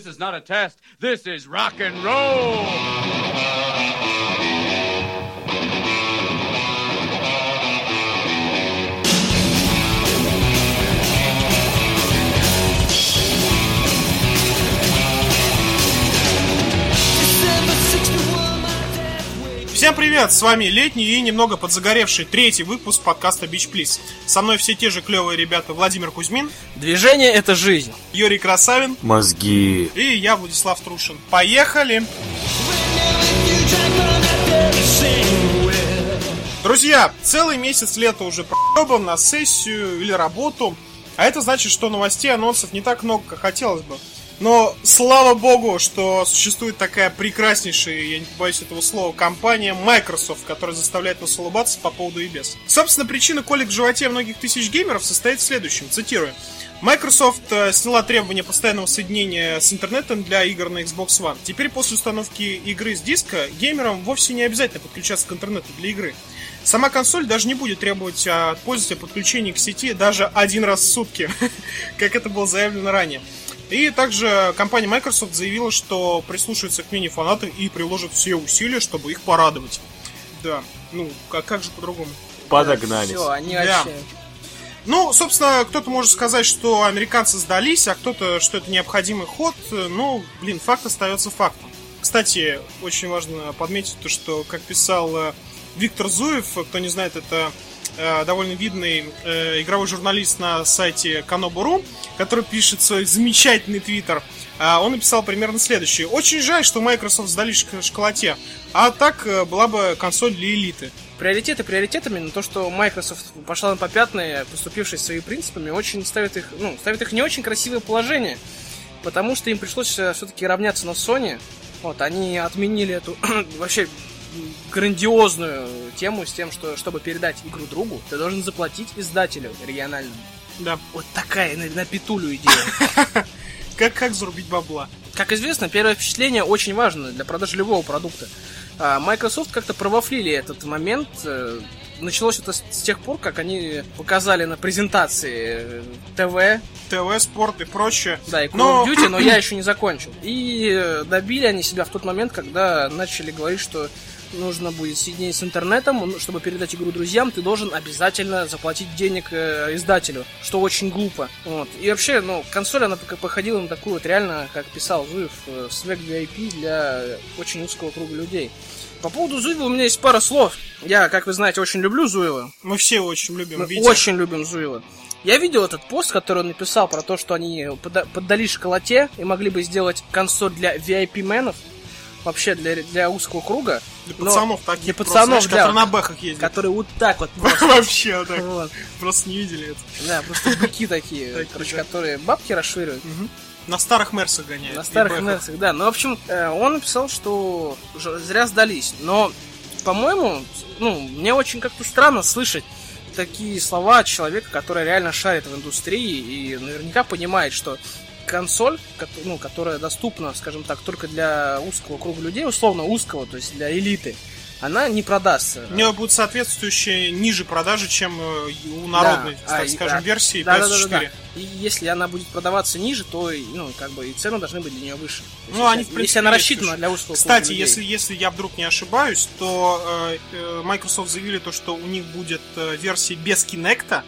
This is not a test. This is rock and roll. Всем привет, с вами летний и немного подзагоревший третий выпуск подкаста Beach Please. Со мной все те же клевые ребята Владимир Кузьмин, Движение это жизнь. Юрий Красавин Мозги. и я, Владислав Трушин. Поехали! Друзья, целый месяц лета уже проебан на сессию или работу, а это значит, что новостей, анонсов не так много, как хотелось бы. Но слава богу, что существует такая прекраснейшая, я не побоюсь этого слова, компания Microsoft, которая заставляет нас улыбаться по поводу и без. Собственно, причина колик в животе многих тысяч геймеров состоит в следующем, цитирую. Microsoft э, сняла требования постоянного соединения с интернетом для игр на Xbox One. Теперь после установки игры с диска геймерам вовсе не обязательно подключаться к интернету для игры. Сама консоль даже не будет требовать от пользователя подключения к сети даже один раз в сутки, как это было заявлено ранее. И также компания Microsoft заявила, что прислушивается к мнению фанатов и приложит все усилия, чтобы их порадовать. Да, ну, как, как же по-другому? Подогнались. Все, они Да. вообще... Ну, собственно, кто-то может сказать, что американцы сдались, а кто-то, что это необходимый ход. Ну, блин, факт остается фактом. Кстати, очень важно подметить то, что, как писал э, Виктор Зуев, кто не знает, это довольно видный э, игровой журналист на сайте Kanobu.ru, который пишет свой замечательный твиттер. А, Он написал примерно следующее. Очень жаль, что Microsoft сдались к школоте, а так э, была бы консоль для элиты. Приоритеты приоритетами, но то, что Microsoft пошла на попятные, поступившись своими принципами, очень ставит их, ну, ставит их не очень красивое положение. Потому что им пришлось все-таки равняться на Sony. Вот, они отменили эту вообще грандиозную тему с тем, что чтобы передать игру другу, ты должен заплатить издателю региональному. Да. Вот такая на, на петулю идея. Как, как зарубить бабла? Как известно, первое впечатление очень важно для продажи любого продукта. А, Microsoft как-то провафлили этот момент. э, Началось это с тех пор, как они показали на презентации э, ТВ, ТВ, спорт и прочее. да, и Call Но- of Duty, но я еще не закончил. И э, добили они себя в тот момент, когда начали говорить, что нужно будет соединить с интернетом, ну, чтобы передать игру друзьям, ты должен обязательно заплатить денег э, издателю, что очень глупо. Вот. И вообще, ну, консоль, она пока походила на такую вот реально, как писал Зуев, э, свек VIP для очень узкого круга людей. По поводу Зуева у меня есть пара слов. Я, как вы знаете, очень люблю Зуева. Мы все очень любим. Мы Витя. очень любим Зуева. Я видел этот пост, который он написал про то, что они поддались школоте и могли бы сделать консоль для VIP-менов, вообще для, для узкого круга, Для но- пацанов таких для просто, пацанов, знаешь, да, которые на бэхах ездят. которые вот так вот просто, Вообще так. вот. Просто не видели это. Да, просто быки такие, короче, которые бабки расшвыривают. На старых Мерсах гоняют. На старых. Мерсах, да. Ну, в общем, э, он написал, что зря сдались. Но, по-моему, ну, мне очень как-то странно слышать такие слова от человека, который реально шарит в индустрии и наверняка понимает, что консоль, ну, которая доступна, скажем так, только для узкого круга людей, условно узкого, то есть для элиты, она не продастся. У него будут соответствующие ниже продажи, чем э, у народной, Да, так а, скажем, да. версии Да, да, PS4. да, да, да. И если она будет продаваться ниже, то ну, как бы и цены должны быть для нее выше. То есть, Ну, они, если, принципе, если она рассчитана выше. для узкого Кстати, круга людей. если, если я вдруг не ошибаюсь, то э, э, Microsoft заявили то, что у них будет э, версия без Kinect,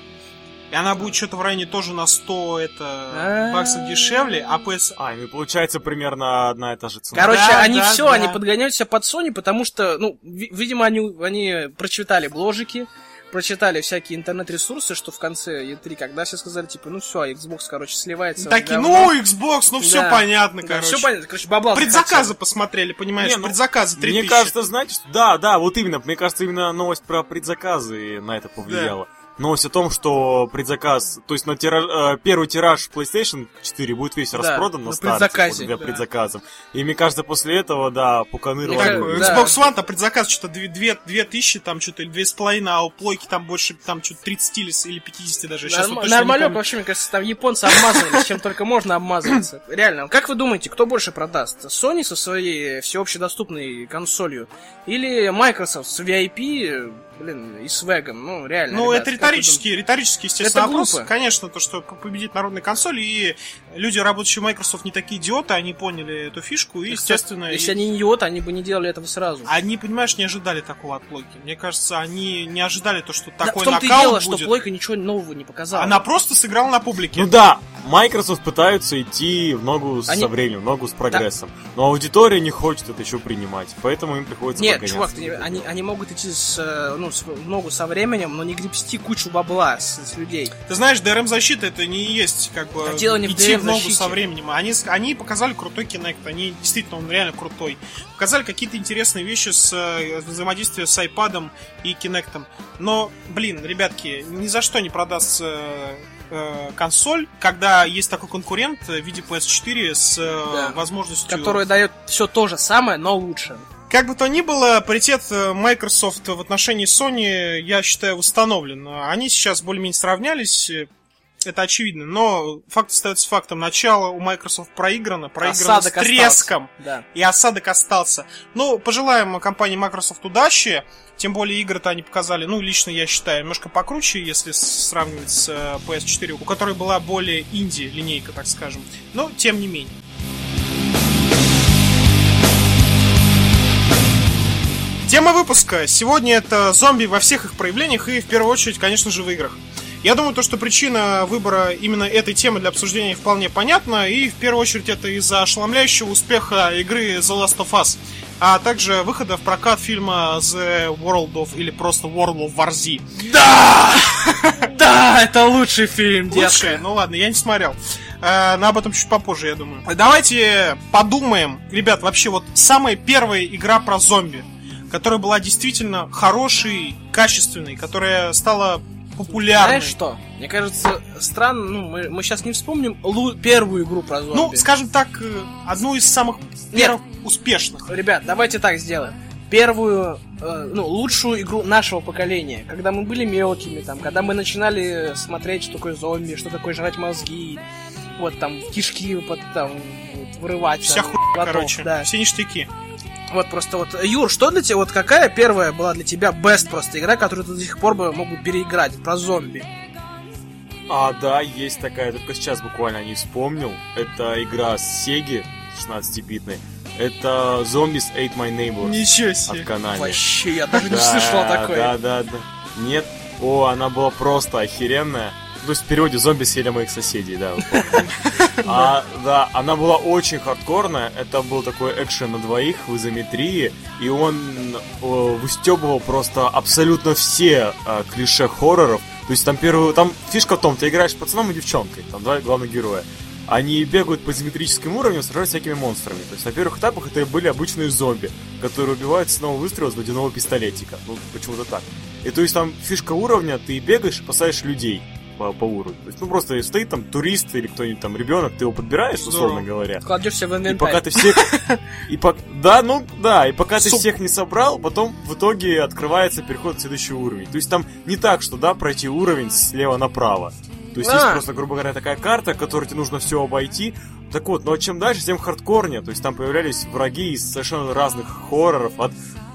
и она будет что-то в районе тоже на 100 это баксов дешевле, а PS... А, и получается примерно одна и та же цена. Короче, Да, они да, все, да. они подгоняют себя под Sony, потому что, ну, ви- видимо, они, они прочитали бложики, прочитали всякие интернет-ресурсы, что в конце E3, когда все сказали, типа, ну все, Xbox, короче, сливается. Такие, ну, Xbox, ну все Да. понятно, Да, короче. все понятно, короче, бабла Предзаказы захотели. посмотрели, понимаешь, Не, ну, предзаказы 3000. Мне кажется, знаете, что... Да, да, вот именно. Мне кажется, именно новость про предзаказы на это повлияла. Новость о том, что предзаказ, то есть на тираж, э, первый тираж PlayStation 4 будет весь Да, распродан на, на старте предзаказе, благодаря да. предзаказам. И мне кажется, после этого, да, Пуканы рванули. да. Xbox One, там предзаказ что-то 2, тысячи, там что-то, или 2,5, а у плойки там больше, там что-то 30 или, или 50 даже. Сейчас Норм- вот Нормалек вообще, мне кажется, там японцы обмазывались, чем только можно обмазываться. Реально, как вы думаете, кто больше продаст? Sony со своей всеобщедоступной консолью или Microsoft с VIP блин, и свегом, ну, реально. Ну, ребят, это как вы риторический, риторический, естественно, Это вопрос. глупо. Конечно, то, что победит народная консоль, и люди, работающие в Microsoft, не такие идиоты, они поняли эту фишку, и, думаете? естественно, Если и- они не идиоты, они бы не делали этого сразу. они, понимаешь, не ожидали такого от плойки. Мне кажется, они не ожидали то, что Да, такой в том-то и нокаут дело, будет. что плойка ничего нового не показала. Она просто сыграла на публике. Ну да, Microsoft пытаются идти в ногу Они- со временем, в ногу с прогрессом. Но аудитория не хочет это еще принимать, поэтому им приходится Нет, чувак, ты не- это. они, они могут идти с, э, ну, с, в ногу со временем, но не гребсти кучу бабла с, с людей. Ты знаешь, DRM-защита это не есть как бы Да дело не в идти в ногу DRM-защите. со временем. Они, с- они показали крутой Kinect, они действительно, он реально крутой. Показали какие-то интересные вещи с э, взаимодействием с iPad и Kinect. Но, блин, ребятки, ни за что не продастся э, консоль, когда есть такой конкурент в виде PS4 с э, Да. возможностью... Которая дает все то же самое, но лучше. Как бы то ни было, паритет э, Microsoft в отношении Sony, я считаю, восстановлен. Они сейчас более-менее сравнялись, э, это очевидно, но факт остается фактом. Начало у Microsoft проиграно, проиграно Осадок с треском, остался. Да. и осадок остался. Ну, пожелаем компании Microsoft удачи, тем более игры-то они показали, ну, лично я считаю, немножко покруче, если сравнивать с э, PS4, у которой была более инди-линейка, так скажем. Но, тем не менее. Тема выпуска. Сегодня это зомби во всех их проявлениях и, в первую очередь, конечно же, в играх. Я думаю, то, что причина выбора именно этой темы для обсуждения вполне понятна, и в первую очередь это из-за ошеломляющего успеха игры The Last of Us, а также выхода в прокат фильма The World of или просто World of War Z. Да! Да, это лучший фильм, детка. Ну ладно, я не смотрел. Э, Но об этом чуть попозже, я думаю. Давайте подумаем, ребят, вообще вот самая первая игра про зомби, которая была действительно хорошей, качественной, которая стала популярной. Знаешь что? Мне кажется, странно, ну, мы, мы сейчас не вспомним лу- первую игру про зомби. Ну, скажем так, э, одну из самых первых успешных. Ребят, давайте так сделаем. Первую, э, ну, лучшую игру нашего поколения, когда мы были мелкими, там, когда мы начинали смотреть, что такое зомби, что такое жрать мозги, вот там кишки вот, там вот, вырывать. Вся там, хуйня, короче, да. все ништяки. Вот просто вот, Юр, что для тебя, вот какая первая была для тебя best просто игра, которую ты до сих пор бы мог бы переиграть, про зомби? А, да, есть такая, только сейчас буквально не вспомнил. Это игра с Сеги, 16-битной. Это Zombies Ate My Neighbors Ничего от себе. Konami. Вообще, я даже не слышал о такой. Да, да, да. Нет, о, она была просто охеренная. То есть в переводе зомби съели моих соседей, да. А, да, она была очень хардкорная. Это был такой экшен на двоих в изометрии. И он э, выстебывал просто абсолютно все э, клише хорроров. То есть там первую. Там фишка в том, ты играешь пацаном и девчонкой, там два главных героя. Они бегают по изометрическим уровням, сражаются с всякими монстрами. То есть на первых этапах это были обычные зомби, которые убивают с одного выстрела с водяного пистолетика. Ну, почему-то так. И то есть там фишка уровня, ты бегаешь и спасаешь людей по, по уровню. То есть, ну просто стоит там турист или кто-нибудь там ребенок, ты его подбираешь, Здорово. условно говоря. Кладешься в И инвентарь. пока ты всех... И по... Да, ну да, и пока ты Суп. всех не собрал, потом в итоге открывается переход в следующий уровень. То есть там не так, что, да, пройти уровень слева направо. То есть есть А. просто, грубо говоря, такая карта, которую тебе нужно все обойти. Так вот, но чем дальше, тем хардкорнее. То есть там появлялись враги из совершенно разных хорроров, от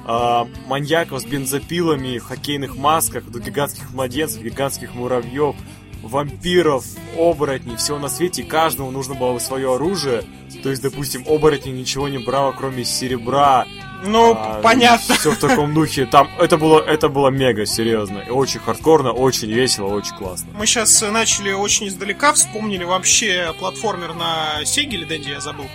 а, маньяков с бензопилами, в хоккейных масках, до гигантских младенцев, гигантских муравьев, вампиров, оборотней, всего на свете. И каждому нужно было свое оружие. То есть, допустим, оборотень ничего не брал, кроме серебра. Ну, А, понятно. Все в таком духе. Там это было, это было мега серьезно. И очень хардкорно, очень весело, очень классно. Мы сейчас начали очень издалека, вспомнили вообще платформер на Сеге или Дэнди, я забыл.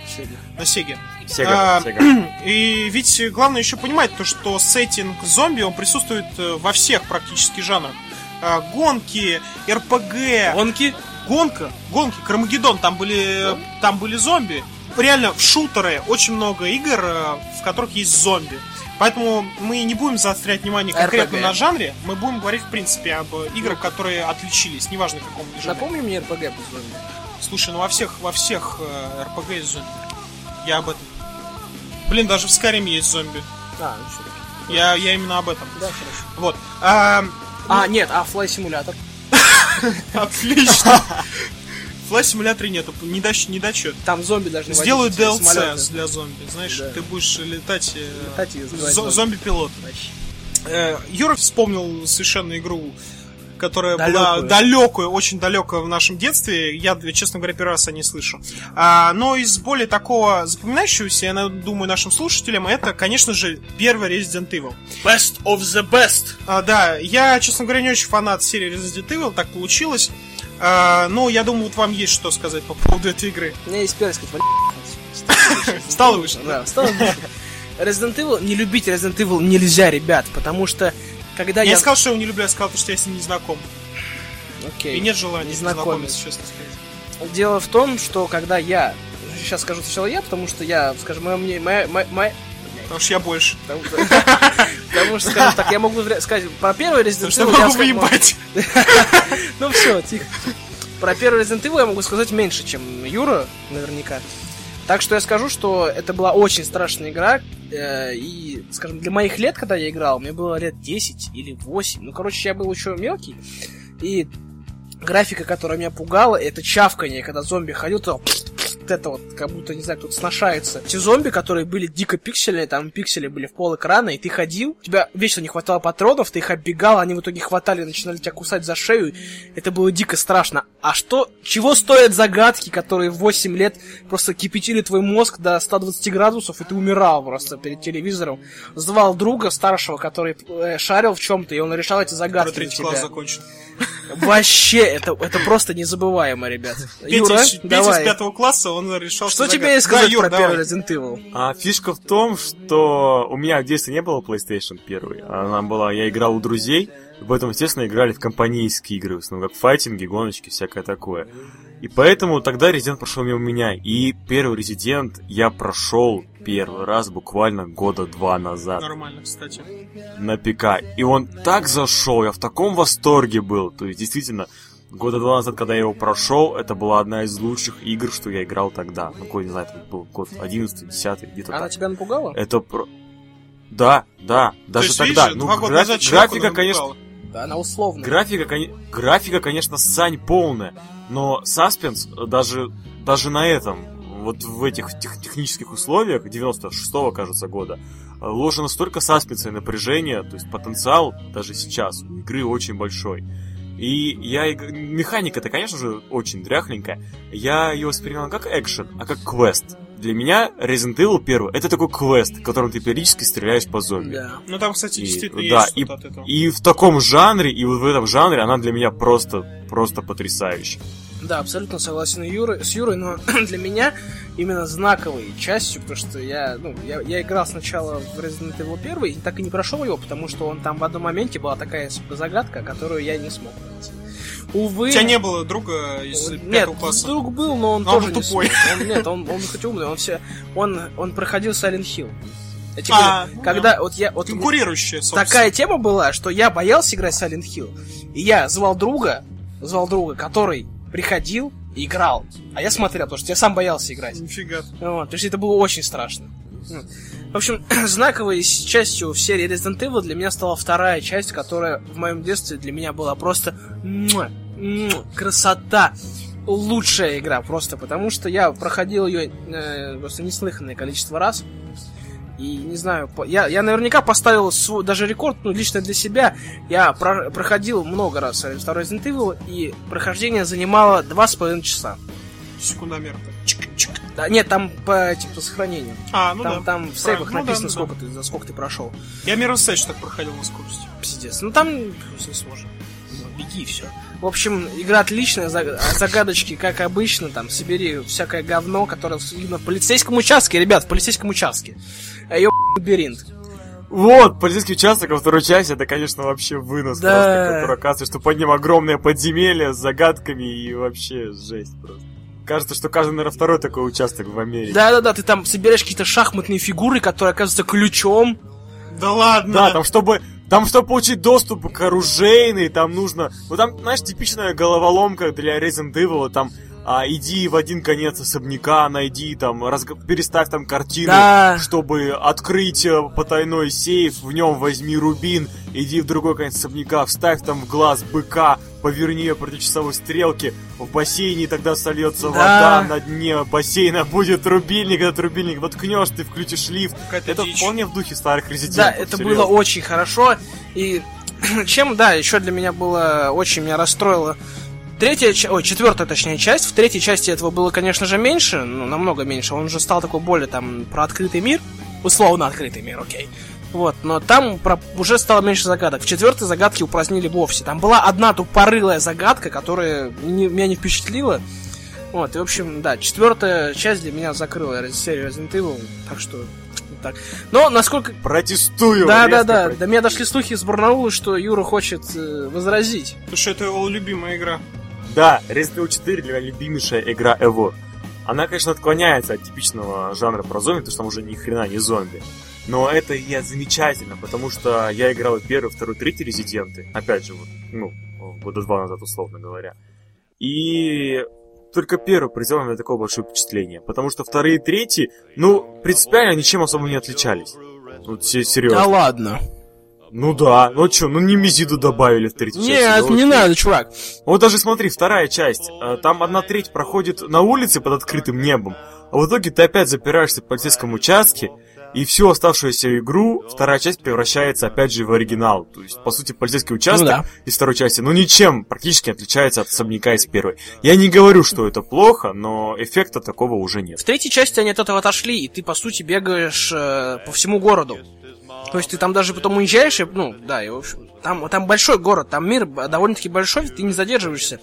На Сеге. Сега, А, Сега. И ведь главное еще понимать то, что сеттинг зомби, он присутствует э, во всех практически жанрах. А, Гонки, РПГ, Гонки. гонка, гонки, Кармагеддон, там были, там были зомби. Реально, в шутеры очень много игр, э, в которых есть зомби. Поэтому мы не будем заострять внимание конкретно RPG. на жанре, мы будем говорить, в принципе, об играх, которые отличились, неважно каком жанре. Напомни мне РПГ по зомби. Слушай, ну во всех, во всех э, RPG есть зомби. Я об этом. Блин, даже в Скайриме есть зомби. А, ну всё. Я, я именно об этом. Да, хорошо. Вот. А, А, нет, а Fly симулятор. отлично. Flight симуляторе нету, не дач, не дачет. Там зомби должны Сделают DLC самолёты. для зомби, знаешь, Да. ты будешь летать, э, Летать зо- зомби. зомби-пилот. Э, Юра вспомнил совершенно игру, которая была Далёкую. далекую, очень далекую в нашем детстве. Я, честно говоря, первый раз о ней слышу. А, но из более такого запоминающегося, я думаю, нашим слушателям, это, конечно же, первый Resident Evil. Best of the best. А, да, я, честно говоря, не очень фанат серии Resident Evil, так получилось. А, но я думаю, вот вам есть что сказать по поводу этой игры. У меня есть первый сказать, Стало выше. Да, стало выше. Resident Evil, не любить Resident Evil нельзя, ребят, потому что когда Я я... не сказал, что я его не люблю, я сказал, что я с ним не знаком. Окей. И нет желания Не знакомиться, честно сказать. Дело в том, что когда я... Сейчас скажу сначала я, потому что я, скажем. Моя, моя, моя- Потому что я больше. Потому что, скажем так, я могу сказать про первый Resident Потому что Evil... могу выебать. Ну все, тихо. Про первый Resident Evil я могу сказать меньше, чем Юра, наверняка. Так что я скажу, что это была очень страшная игра. э, И, скажем, для моих лет, когда я играл, мне было лет 10 или 8. Ну, короче, я был еще мелкий. И графика, которая меня пугала, это чавканье, когда зомби ходил, то вот это вот, как будто, не знаю, тут сношается. Те зомби, которые были дико пиксельные, там пиксели были в пол экрана, и ты ходил, у тебя вечно не хватало патронов, ты их оббегал, они в итоге хватали, начинали тебя кусать за шею, это было дико страшно. А что, чего стоят загадки, которые в 8 лет просто кипятили твой мозг до 120 градусов, и ты умирал просто перед телевизором. Звал друга старшего, который э, шарил в чем-то, и он решал эти Который загадки за третий класс закончил. Вообще, это, это просто незабываемо, ребят. Юра, Петя, из- Петя давай. из пятого класса, он решал Что тебе сказать да, Юр, про давай. первый Resident Evil? А фишка в том, что у меня в детстве не было PlayStation 1. Она была, я играл у друзей, и поэтому, естественно, играли в компанейские игры, в основном как файтинги, гоночки, всякое такое. И поэтому тогда Resident прошел мимо меня. И первый Resident я прошел первый раз буквально года два назад Нормально, кстати. на ПК. И он так зашел, я в таком восторге был. То есть, действительно, года два назад, когда я его прошел, это была одна из лучших игр, что я играл тогда. Ну, какой, не знаю, это был год 11 10 где-то Она так. тебя напугала? Это про... Да, да, даже есть, тогда. видишь, ну, два года графи- назад графика, конечно. Да, она условная. графика, коне- графика, конечно, сань полная, но саспенс э, даже, даже на этом, вот в этих тех- технических условиях 96-го, кажется, года, э, ложено столько саспенса и напряжения, то есть потенциал даже сейчас у игры очень большой. И я... Механика-то, конечно же, очень дряхленькая. Я ее воспринимал как экшен, а как квест. Для меня Resident Evil 1 это такой квест, в котором ты периодически стреляешь по зомби. Да. Ну там, кстати, И- действительно да, есть и, от этого. и в таком жанре, и вот в этом жанре она для меня просто, просто потрясающая. Да, абсолютно согласен Юрой, с Юрой, но для меня именно знаковой частью, потому что я, ну, я, я играл сначала в Resident Evil 1 и так и не прошел его, потому что он там в одном моменте была такая загадка, которую я не смог найти. Увы... У тебя не было друга из Нет, класса? друг был, но он Но он тоже был не тупой. смог. Он- нет, он, он хоть умный, он все, он, он проходил Silent Hill. Я тебе А, говорю, ну когда вот я вот Конкурирующая, собственно. такая тема была, что я боялся играть Silent Hill. И я звал друга, звал друга, который приходил и играл. А я смотрел, потому что я сам боялся играть. Нифига. Вот, то есть это было очень страшно. В общем, знаковой частью в серии Resident Evil для меня стала вторая часть, которая в моем детстве для меня была просто красота. Лучшая игра просто, потому что я проходил ее э, просто неслыханное количество раз. И не знаю, я, я наверняка поставил свой, даже рекорд, ну, лично для себя. Я про- проходил много раз второй Resident Evil, и прохождение занимало два с половиной часа. Секундомер. Да, нет, там по, этим, по сохранению. А, ну там, да. там в сейвах. Ну написано, да, ну сколько ты, за сколько ты прошел. Я Mirror's Edge так проходил на скорости. Пиздец. Ну там не сможем. Ну, беги и все. В общем, игра отличная, а загадочки, как обычно, там, собери всякое говно, которое в- именно в полицейском участке, ребят, в полицейском участке. А Ё лабиринт. Вот, полицейский участок во второй части, это, конечно, вообще вынос Да. просто, который оказывается, что под ним огромное подземелье с загадками и вообще жесть просто. Кажется, что каждый, наверное, второй такой участок в Америке. Да-да-да, ты там собираешь какие-то шахматные фигуры, которые оказываются ключом. Да ладно. Да, там чтобы там, чтобы получить доступ к оружейной, там нужно... Ну, там, знаешь, типичная головоломка для Resident Evil, там, а, иди в один конец особняка, найди там, разг- переставь там картину, Да. чтобы открыть э, потайной сейф, в нем возьми рубин, иди в другой конец особняка, вставь там в глаз быка, поверни ее против часовой стрелки, в бассейне тогда сольется Да. вода на дне бассейна, будет рубильник, этот рубильник воткнешь, ты включишь лифт. Какая-то Это дичь. вполне в духе старых резидентов. Да, это серьезно. было очень хорошо. И чем, да, еще для меня было очень меня расстроило. Третья, ой, четвертая, точнее, часть. В третьей части этого было, конечно же, меньше, ну, намного меньше. Он уже стал такой более там про открытый мир. Условно открытый мир, окей. Вот, но там про- уже стало меньше загадок. В четвертой загадки упразднили вовсе. Там была одна тупорылая загадка, которая не- меня не впечатлила. Вот, и, в общем, да, четвертая часть для меня закрыла раз- серию Resident Evil, так что так. Но насколько... Протестую! Да, да, да, протестую. до меня дошли слухи из Барнаула, что Юра хочет э, возразить. Потому что это его любимая игра. Да, Resident Evil 4 для меня любимейшая игра ever. Она, конечно, отклоняется от типичного жанра про зомби, потому что там уже ни хрена не зомби. Но это я замечательно, потому что я играл первый, второй, третий Резиденты. Опять же, вот, ну, года два назад, условно говоря. И только первый произвел на меня такое большое впечатление. Потому что вторые и третьи, ну, принципиально ничем особо не отличались. Се- серьезно. ладно. Ну да, ну чё, ну не Мизиду добавили в третью часть. Нет, ну не надо, чувак. Вот даже смотри, вторая часть. э, Там одна треть проходит на улице под открытым небом, а в итоге ты опять запираешься в полицейском участке, и всю оставшуюся игру вторая часть превращается опять же в оригинал. То есть, по сути, полицейский участок Ну да. из второй части, ну ничем практически отличается от особняка из первой. Я не говорю, что это плохо, но эффекта такого уже нет. В третьей части они от этого отошли, и ты, по сути, бегаешь э, по всему городу. То есть ты там даже потом уезжаешь, и, ну, да, и, в общем, там, там большой город, там мир довольно-таки большой, ты не задерживаешься.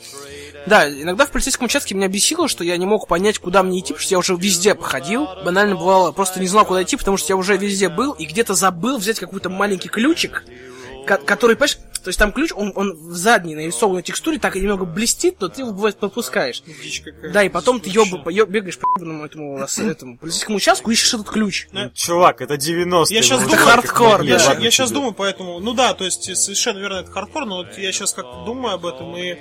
Да, иногда в полицейском участке меня бесило, что я не мог понять, куда мне идти, потому что я уже везде походил. Банально бывало, просто не знал, куда идти, потому что я уже везде был и где-то забыл взять какой-то маленький ключик, ко- который, понимаешь, то есть там ключ, он, он в задней нарисованной текстуре так немного блестит, но ты его бывает пропускаешь. Дичь какая. Да, и потом ты ёб, ё- бегаешь по ебаному этому, рас- этому полицейскому участку, ищешь этот ключ. Ну, чувак, это 90-е. Я сейчас думаю, хардкор, Я, я сейчас думаю, поэтому, ну да, то есть совершенно верно, это хардкор, но вот я сейчас как думаю об этом, и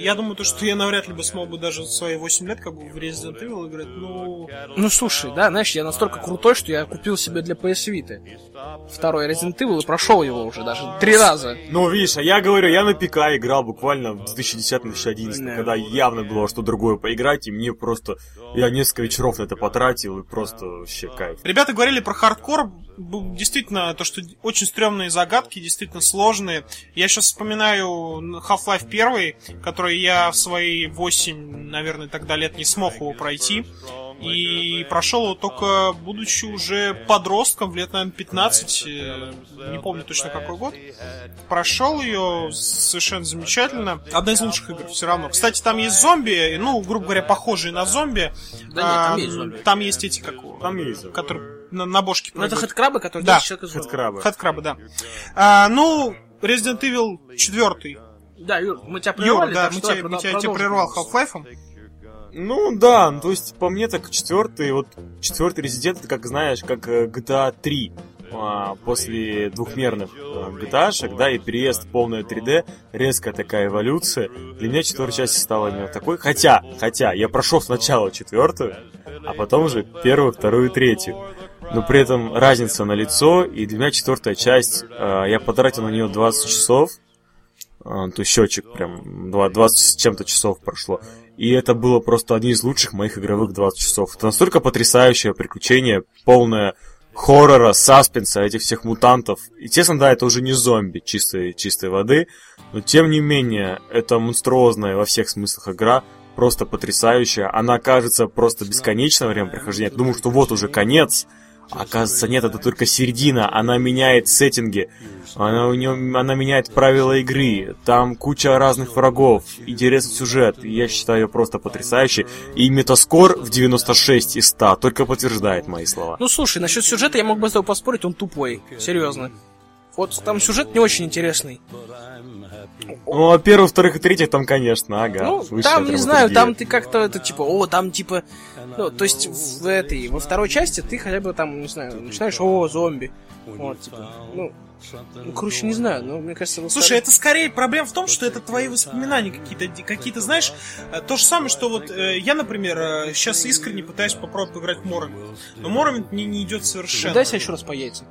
я думаю, то, что я навряд ли бы смог бы даже в свои 8 лет как бы в Resident Evil играть, ну... Ну слушай, да, знаешь, я настолько крутой, что я купил себе для PS Vita второй Resident Evil и прошел его уже даже три раза. Ну, видишь, а я говорю, я на ПК играл буквально в 2010-2011, Да. когда явно было что другое поиграть, и мне просто... Я несколько вечеров на это потратил, и просто вообще кайф. Ребята говорили про хардкор, действительно, то, что очень стрёмные загадки, действительно сложные. Я сейчас вспоминаю Half-Life 1, который я в свои 8, наверное, тогда лет не смог его пройти. И прошел его только будучи уже подростком, в лет, наверное, 15, э, не помню точно какой год. Прошел ее совершенно замечательно. Одна из лучших игр все равно. Кстати, там есть зомби, ну, грубо говоря, похожие на зомби. Да нет, там А, есть зомби. Там есть эти, как Там есть. которые на, на бошке Ну это хэдкрабы, которые Да, человека злого. Хэдкрабы. Хэдкрабы, да. А, ну, Resident Evil 4. Да, Юр, мы тебя прервали, Юр, да, мы тебя, мы тебя, тебя прервал Half-Life. Ну да, ну, то есть по мне так четвертый, вот четвертый резидент, это как знаешь, как э, GTA 3 а, после двухмерных э, GTA, да, и переезд в полное 3D, резкая такая эволюция. Для меня четвертая часть стала именно такой. Хотя, хотя, я прошел сначала четвертую, а потом уже первую, вторую и третью. Но при этом разница на лицо, и для меня четвертая часть, э, я потратил на нее 20 часов, а, то есть счетчик прям два- 20 с чем-то часов прошло. И это было просто одни из лучших моих игровых 20 часов. Это настолько потрясающее приключение, полное хоррора, саспенса, этих всех мутантов. Естественно, да, это уже не зомби чистой, чистой воды, но тем не менее, это монструозная во всех смыслах игра, просто потрясающая. Она кажется просто бесконечной во время прохождения. Думаю, что вот уже конец, а оказывается, нет, это только середина. Она меняет сеттинги, она, у нее, она меняет правила игры. Там куча разных врагов, интересный сюжет. Я считаю ее просто потрясающей. И метаскор в 96 из 100 только подтверждает мои слова. Ну слушай, насчет сюжета я мог бы с тобой поспорить, он тупой. Серьезно. Вот там сюжет не очень интересный. Ну, а первых, вторых и третьих там, конечно, ага. Ну, там, не знаю, там ты как-то это типа, о, там типа. Ну, то есть в этой, во второй части ты хотя бы там, не знаю, начинаешь, о, зомби. Вот, типа, ну, короче, не знаю, но мне кажется... Слушай, втором- это скорее проблема в том, что это твои воспоминания какие-то, какие-то, знаешь, э, то же самое, что вот э, я, например, сейчас искренне пытаюсь попробовать поиграть в Моромент, но Моромент мне не идет совершенно. Дай себя еще раз по яйцам.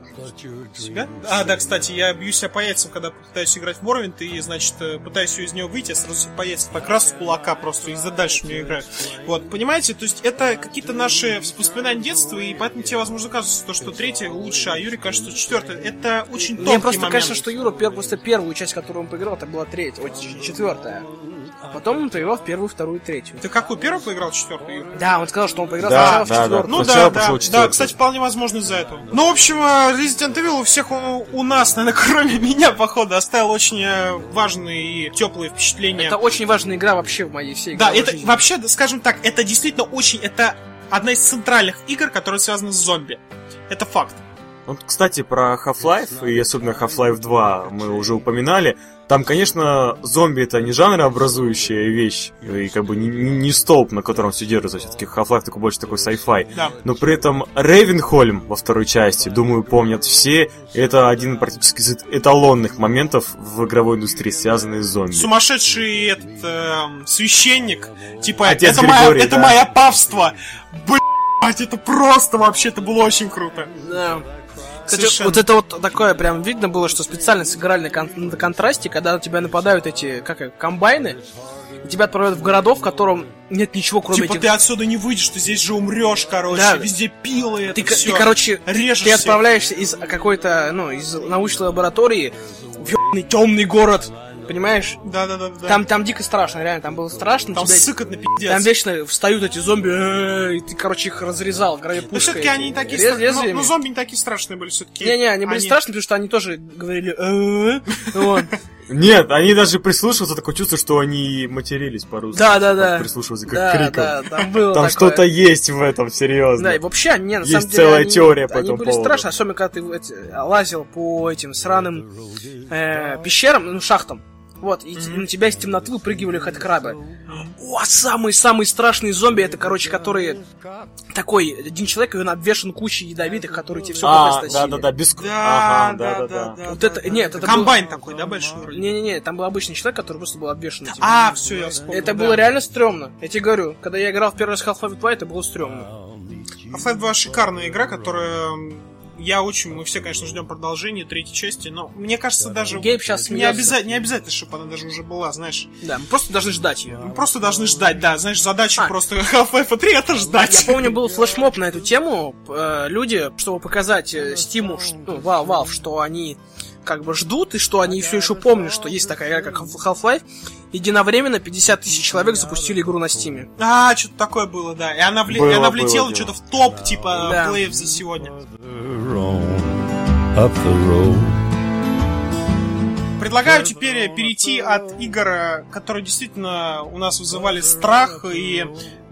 Себя? А, да, кстати, я бью себя по яйцам, когда пытаюсь играть в Моровинт, и, значит, э, пытаюсь из него выйти, я сразу себе по яйцам так раз с кулака просто, и за дальше мне играю. Вот, понимаете, то есть это какие-то наши воспоминания детства, и поэтому тебе, возможно, кажется, то, что третье лучше, а Юрий кажется, что четвертое. Это очень Мне просто момент. кажется, что Юра пер- просто первую часть, которую он поиграл, это была третья, ой, ч- четвертая. А потом он поиграл в первую, вторую, третью. Ты какую первую поиграл, четвертую, Юра? Да, он сказал, что он поиграл Да, сначала в да, да. четвертую. Ну Сначала да, да, пошел да, кстати, вполне возможно из-за этого. Ну, в общем, э, Resident Evil у всех у, у нас, наверное, кроме меня, походу, оставил очень э, важные и теплые впечатления. Это очень важная игра вообще в моей всей Да, это жизни. вообще, скажем так, это действительно очень, это одна из центральных игр, которая связана с зомби. Это факт. Вот, кстати, про Half-Life, и особенно Half-Life 2 мы уже упоминали. Там, конечно, зомби это не жанрообразующая вещь, и как бы не, не- столб, на котором все держится. Все-таки Half-Life такой больше такой sci-fi. Да. Но при этом Рейвенхольм во второй части, думаю, помнят все. Это один практически из эталонных моментов в игровой индустрии, связанный с зомби. Сумасшедший этот эм, священник, типа, Отец это, моя, Григорий, это да. мое павство. Блять, это просто вообще, это было очень круто. Да. Кстати, Совершенно. вот это вот такое прям видно было, что специально сыграли на, кон- на контрасте, когда на тебя нападают эти, как комбайны, и тебя отправляют в городов, в котором нет ничего, кроме типа, этих... ты отсюда не выйдешь, ты здесь же умрешь, короче. Да. Везде пилы, это Ты, всё. ты, короче, Режешь ты отправляешься из какой-то, ну, из научной лаборатории в темный город, понимаешь? Да-да-да. Там, там дико страшно, реально, там было страшно. Там тебя- сыкотно пиздец. там вечно встают эти зомби, э, и ты, короче, их разрезал в граве Но пушкой. все-таки они не такие страшные. Ну, ну, зомби не такие страшные были все-таки. Не-не, они были страшные, потому что они тоже говорили «э-э-э». Вот. Нет, они даже прислушиваются, такое чувство, что они матерились по-русски. Да, да, да. Прислушиваются к Да, крикам. да, там было Там такое. что-то есть в этом, серьезно. Да, и вообще, не, на Есть самом деле, целая они, теория по они этому были поводу. страшны, особенно когда ты эти, лазил по этим сраным э, пещерам, ну, шахтам. Вот, и на тебя из темноты выпрыгивали хэдкрабы. О, самый-самый страшный зомби, это, короче, которые... Такой, один человек, и он обвешан кучей ядовитых, которые тебе все А, да, да, да, без... Да, Ага, да, да, да, да. Вот это, нет, это Комбайн такой, да, большой был... вроде? Не-не-не, там был обычный человек, который просто был обвешан этим. А, все, я вспомнил. это да. было реально стрёмно. Я тебе говорю, когда я играл в первый раз Half-Life 2, это было стрёмно. Half-Life 2 шикарная игра, которая... Я очень, мы все, конечно, ждем продолжения третьей части, но мне кажется, даже Гейб щас не, обяза- не обязательно, чтобы она даже уже была, знаешь. Да, мы просто должны ждать ее. Мы просто должны ждать, да, знаешь, задача А. просто Half-Life 3 это ждать. Я помню, был флешмоб на эту тему. Э, Люди, чтобы показать э, Steam, ш- ну, Valve, что они как бы ждут, и что они все еще помнят, что есть такая игра, как Half-Life, единовременно 50 тысяч человек запустили игру на Steam. А, что-то такое было, да. И она, вле- Было, и она влетела что-то в топ, типа, Да. плеев за сегодня. up the road. Предлагаю теперь перейти от игр, которые действительно у нас вызывали страх и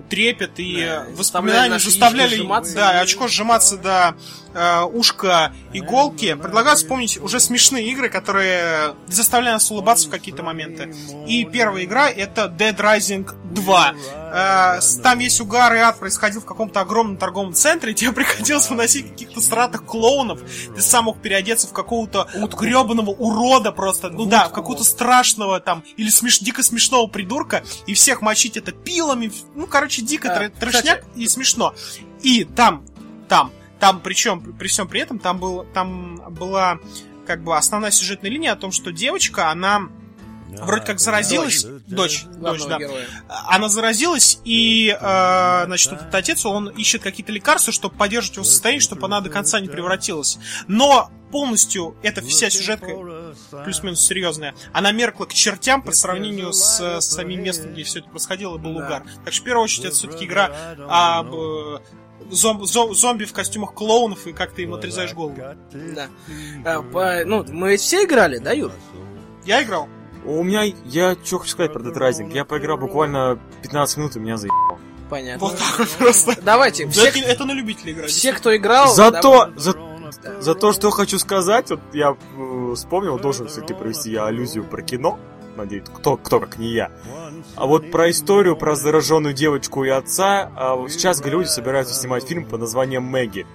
трепет и заставляли воспоминания, заставляли сжиматься. да, очко сжиматься до э, ушка иголки. Предлагаю вспомнить уже смешные игры, которые заставляли нас улыбаться в какие-то моменты. И первая игра это Dead Rising 2. Э, с- там весь угар и ад происходил в каком-то огромном торговом центре, и тебе приходилось выносить каких-то стратых клоунов. Ты сам мог переодеться в какого-то гребаного урода просто, ну да, в какого-то страшного там, или смеш... дико смешного придурка, и всех мочить это пилами, ну, короче, дико А, тр- трешняк и смешно. И там, там, там, причем, при всем при этом, там, был, там была как бы основная сюжетная линия о том, что девочка, она вроде как заразилась, дочь, дочь, да, героя. она заразилась, и, э, значит, вот этот отец, он ищет какие-то лекарства, чтобы поддерживать его состояние, чтобы она до конца не превратилась. Но полностью эта вся сюжетка, плюс-минус серьезная, она меркла к чертям по сравнению с, э, самим местом, где все это происходило, был угар. Так что, в первую очередь, это все-таки игра об э, зом- зом- зомби в костюмах клоунов, и как ты им отрезаешь голову. Да. А, по- ну, мы ведь все играли, да, Юр? Я играл. У меня, я что хочу сказать про Dead Rising. Я поиграл буквально 15 минут, и меня заебало. Понятно. Вот так вот просто. Давайте, Да все, Это, это на любителя играть. все, кто играл... Зато, да, за, за то, что хочу сказать, вот я э, вспомнил, должен все-таки провести я аллюзию про кино. Надеюсь, кто, кто как не я. А вот про историю про зараженную девочку и отца, а сейчас Голливуде собираются снимать фильм под названием Мэгги.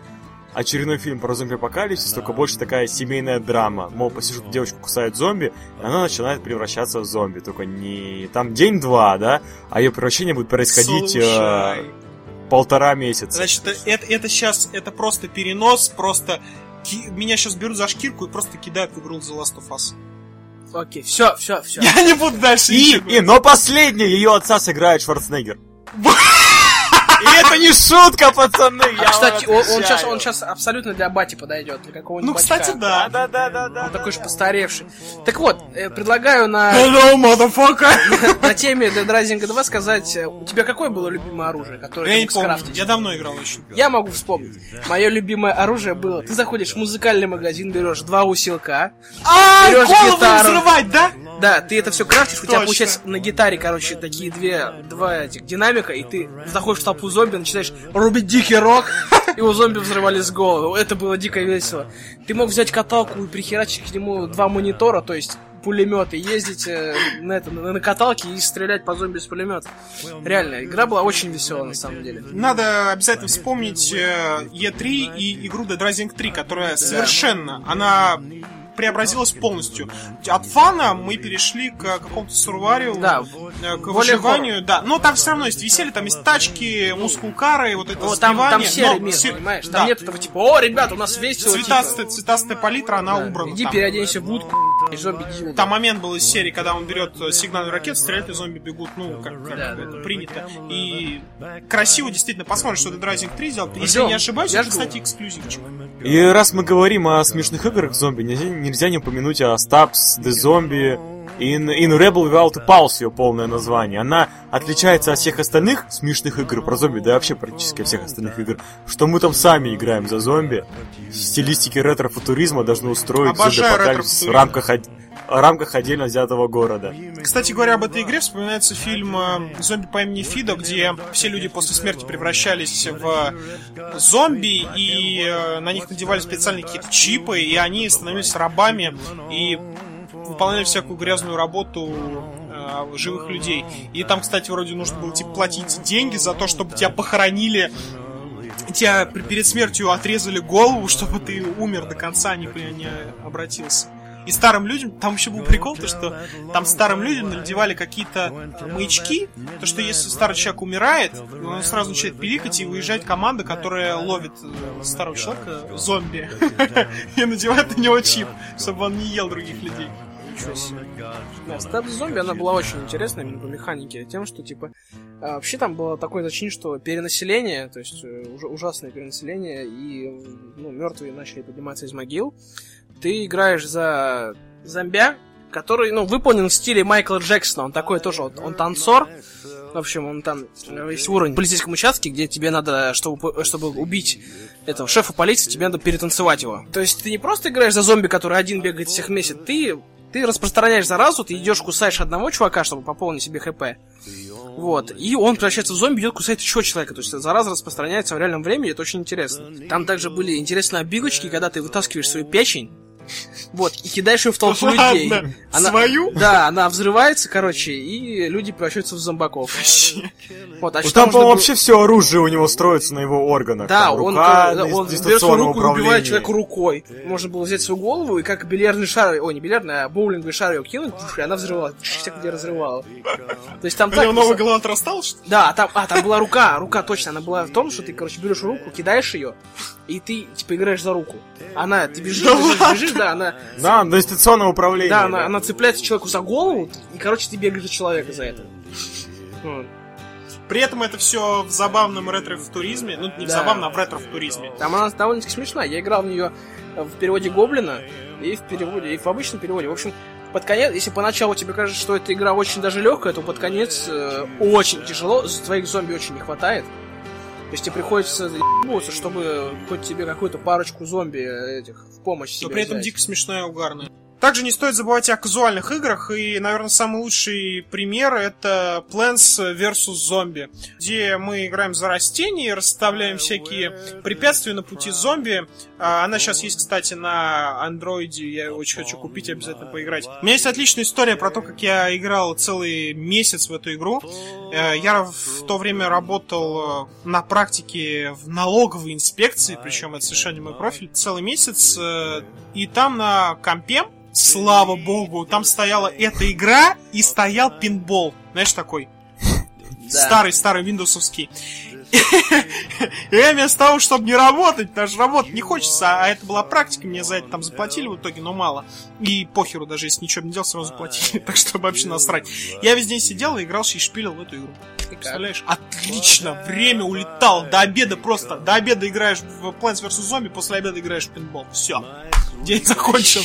Очередной фильм про зомби-апокалипсис, только больше такая семейная драма. Мол, посижу, девочку кусает зомби, и она начинает превращаться в зомби. Только не там день-два, да, а ее превращение будет происходить э, полтора месяца. Значит, это, это сейчас, это просто перенос, просто ки- меня сейчас берут за шкирку и просто кидают в игру The Last of Us. Окей, все, все, все. Я не буду дальше И, ничего и, но последний ее отца сыграет Шварценеггер. И это не шутка, пацаны! я Кстати, он, он сейчас, он сейчас абсолютно для бати подойдет, для какого-нибудь Ну, кстати, батька. да. Да, да, да, да. Он такой же постаревший. Так вот, э, предлагаю на, Hello, motherfucker! на теме Dead Rising 2 сказать, э, у тебя какое было любимое оружие, которое Я ты не мог помню, скрафтить? я давно играл очень. Я могу вспомнить. Мое любимое оружие было, ты заходишь в музыкальный магазин, берешь два усилка, А, Берешь голову гитару. взрывать, да? да, ты это все крафтишь, у тебя получается на гитаре, короче, такие две, два этих динамика, и ты заходишь в толпу зомби, начинаешь рубить дикий рок, и у зомби взрывались головы. Это было дико весело. Ты мог взять каталку и прихерачить к нему два монитора, то есть пулемет и ездить э, на, это, на, на каталке и стрелять по зомби с пулемета. Реально, игра была очень веселая на самом деле. Надо обязательно вспомнить э, E3 и игру Dead Rising 3, которая совершенно, она преобразилась полностью. От фана мы перешли к какому-то сурварию, Да, к выживанию, да. Но там все равно есть веселье, там есть тачки, мускулкары, вот это Вот там, там сбивание, серый но мир, се- понимаешь? Там да. нет этого типа, о, ребят, у нас весело. типа». Цветастая, цветастая палитра, она Да. убрана. Иди там. переоденься в будку, и зомби дебил. Там момент был из серии, когда он берет сигнальную ракету, стреляет, и зомби бегут, ну, как, как Да. это принято. И красиво действительно посмотришь, что Dead Rising 3 сделал. Если я не ошибаюсь, Я это, жду. кстати, эксклюзивчик. И раз мы говорим о смешных играх зомби, нельзя, нельзя не упомянуть о Stabs The Zombie in, in Rebel Without Pulse, ее полное название. Она отличается от всех остальных смешных игр про зомби, да вообще практически всех остальных игр, что мы там сами играем за зомби. В стилистике ретро-футуризма должны устроить Обожаю зомби-апокалипсис в рамках, рамках отдельно взятого города. Кстати говоря, об этой игре вспоминается фильм э, «Зомби по имени Фидо», где все люди после смерти превращались в зомби, и э, на них надевали специальные какие-то чипы, и они становились рабами и выполняли всякую грязную работу э, живых людей. И там, кстати, вроде нужно было типа платить деньги за то, чтобы тебя похоронили тебя перед смертью отрезали голову, чтобы ты умер до конца, а не, не обратился. И старым людям, там еще был прикол, то что там старым людям надевали какие-то маячки, то что если старый человек умирает, он сразу начинает пиликать и выезжает команда, которая ловит э, старого человека, зомби, и надевает на него чип, чтобы он не ел других людей. Ничего себе. Да, Стаб зомби, она была очень интересная именно по механике, тем, что, типа, а, вообще там было такое зачин, что перенаселение, то есть э, уж- ужасное перенаселение, и, ну, мертвые начали подниматься из могил. Ты играешь за зомбя, который, ну, выполнен в стиле Майкла Джексона, он такой тоже, вот, он танцор, в общем, он там э, есть уровень в полицейском участке, где тебе надо, чтобы, чтобы убить этого шефа полиции, тебе надо перетанцевать его. То есть ты не просто играешь за зомби, который один бегает всех месяц, ты, ты распространяешь заразу, ты идешь, кусаешь одного чувака, чтобы пополнить себе хп. Вот. И он превращается в зомби, идет кусает еще человека. То есть зараза распространяется в реальном времени, это очень интересно. Там также были интересные обилочки, когда ты вытаскиваешь свою печень, вот, и кидаешь ее в толпу Ладно, людей. свою? Да, она взрывается, короче, и люди превращаются в зомбаков. Вот, а Ну, что там, по-моему, было- вообще все оружие у него строится на его органах. Да, Там он, рука, дис- он берет свою руку и убивает человека рукой. Можно было взять свою голову и как бильярдный шар, ой, не бильярдный, а боулинговый шар ее кинуть, и она взрывалась, всех где разрывала. То есть там У так... него новая просто- голова отрастала, что ли? Да, там, а, там была рука, рука точно, она была в том, что ты, короче, берешь руку, кидаешь ее, и ты, типа, играешь за руку. Она, ты бежишь, бежишь, бежишь, да, она, Да, дистанционное управление. да, она, она цепляется человеку за голову, и, короче, ты бегаешь за человека за это. При этом это все в забавном ретро-футуризме. Ну, не в Да. забавном, а в ретро-футуризме. Там она довольно-таки смешная. Я играл в нее в переводе Гоблина и в переводе, и в обычном переводе. В общем, под конец, если поначалу тебе кажется, что эта игра очень даже легкая, то под конец э, очень тяжело, твоих зомби очень не хватает. То есть тебе приходится ебаться, чтобы хоть тебе какую-то парочку зомби этих в помощь Но себе при этом взять. дико смешная угарная. Также не стоит забывать о казуальных играх, и, наверное, самый лучший пример это Plants vs. Zombie, где мы играем за растения, расставляем всякие препятствия на пути зомби. А, Она сейчас есть, кстати, на андроиде, я очень хочу купить, обязательно поиграть. У меня есть отличная история про то, как я играл целый месяц в эту игру. Э, Я в то время работал э, на практике в налоговой инспекции, причем это совершенно не мой профиль, целый месяц, э, и там на компе, слава богу, там стояла эта игра и стоял пинбол, знаешь, такой старый-старый виндовсовский. Я вместо того, чтобы не работать, даже работать не хочется, а это была практика, мне за это там заплатили в итоге, но мало. И похеру, даже если ничего не делал, сразу заплатили, так что вообще насрать. Я весь день сидел и играл и шпилил в эту игру. Представляешь? Отлично! Время улетало до обеда просто. До обеда играешь в Plants vs. Zombie, после обеда играешь в пинбол. Все. День закончен.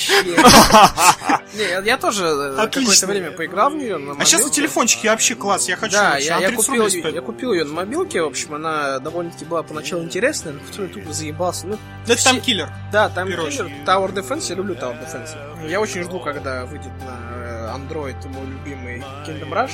Не, я- тоже э, какое-то время поиграл в нее. А сейчас на телефончике вообще класс. Я хочу. Да, я, она я 30 купил, я купил ее на мобилке, в общем, она довольно-таки была поначалу интересная, но потом я тупо заебался. Ну, Это там киллер. да, там киллер, Tower Defense, я люблю Tower Defense. Я очень жду, когда выйдет на Android мой любимый Kingdom Rush.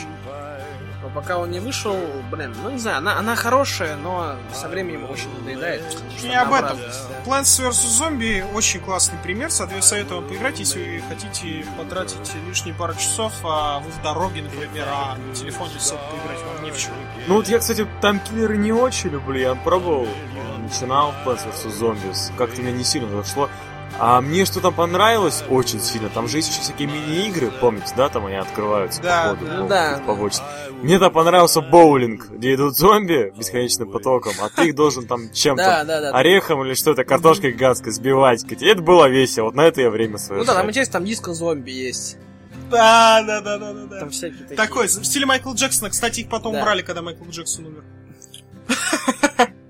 Но пока он не вышел, блин, ну не знаю, она, она хорошая, но со временем очень надоедает. Не об этом. Plants vs. Zombie очень классный пример, соответственно, советую вам поиграть, если вы хотите потратить лишние пару часов, а вы в дороге, например, а на телефоне сел поиграть, вам не в чем. Ну вот я, кстати, там киллеры не очень люблю, я пробовал, начинал Plants vs. Zombies, как-то мне не сильно зашло. А мне что там понравилось очень сильно, там же есть еще всякие мини-игры, помните, да, там они открываются Да, по ходу, да. по- Да. побочно. Мне там понравился боулинг, где идут зомби бесконечным потоком, а ты их должен там чем-то, Да, да, да. орехом или что-то, картошкой гигантской сбивать. И это было весело, вот на это я время свое. Ну да, там интересно, там диско зомби есть. Да, да, да, да, да, да. Там всякие такие. Такой, в стиле Майкла Джексона. Кстати, их потом Да. убрали, когда Майкл Джексон умер.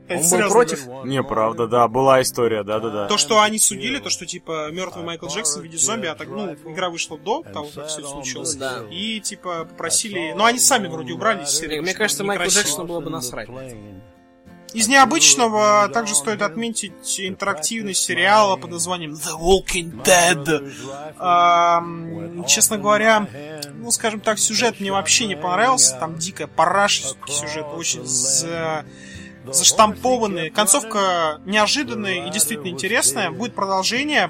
Он был Серьезно против? говорю. Не, правда, да, была история, да-да-да. То, что они судили, то, что, типа, мертвый Майкл Джексон в виде зомби, а так, ну, игра вышла до того, как все это случилось. Ну да. И, типа, попросили... Ну, они сами вроде убрали из серии. Мне, кажется, некрасиво. Джексону было бы насрать. Из необычного также стоит отметить интерактивный сериал под названием The Walking Dead. Ам, честно говоря, ну, скажем так, сюжет мне вообще не понравился. Там дикая параша сюжет, очень за- заштампованный. Концовка неожиданная и действительно интересная. Будет продолжение.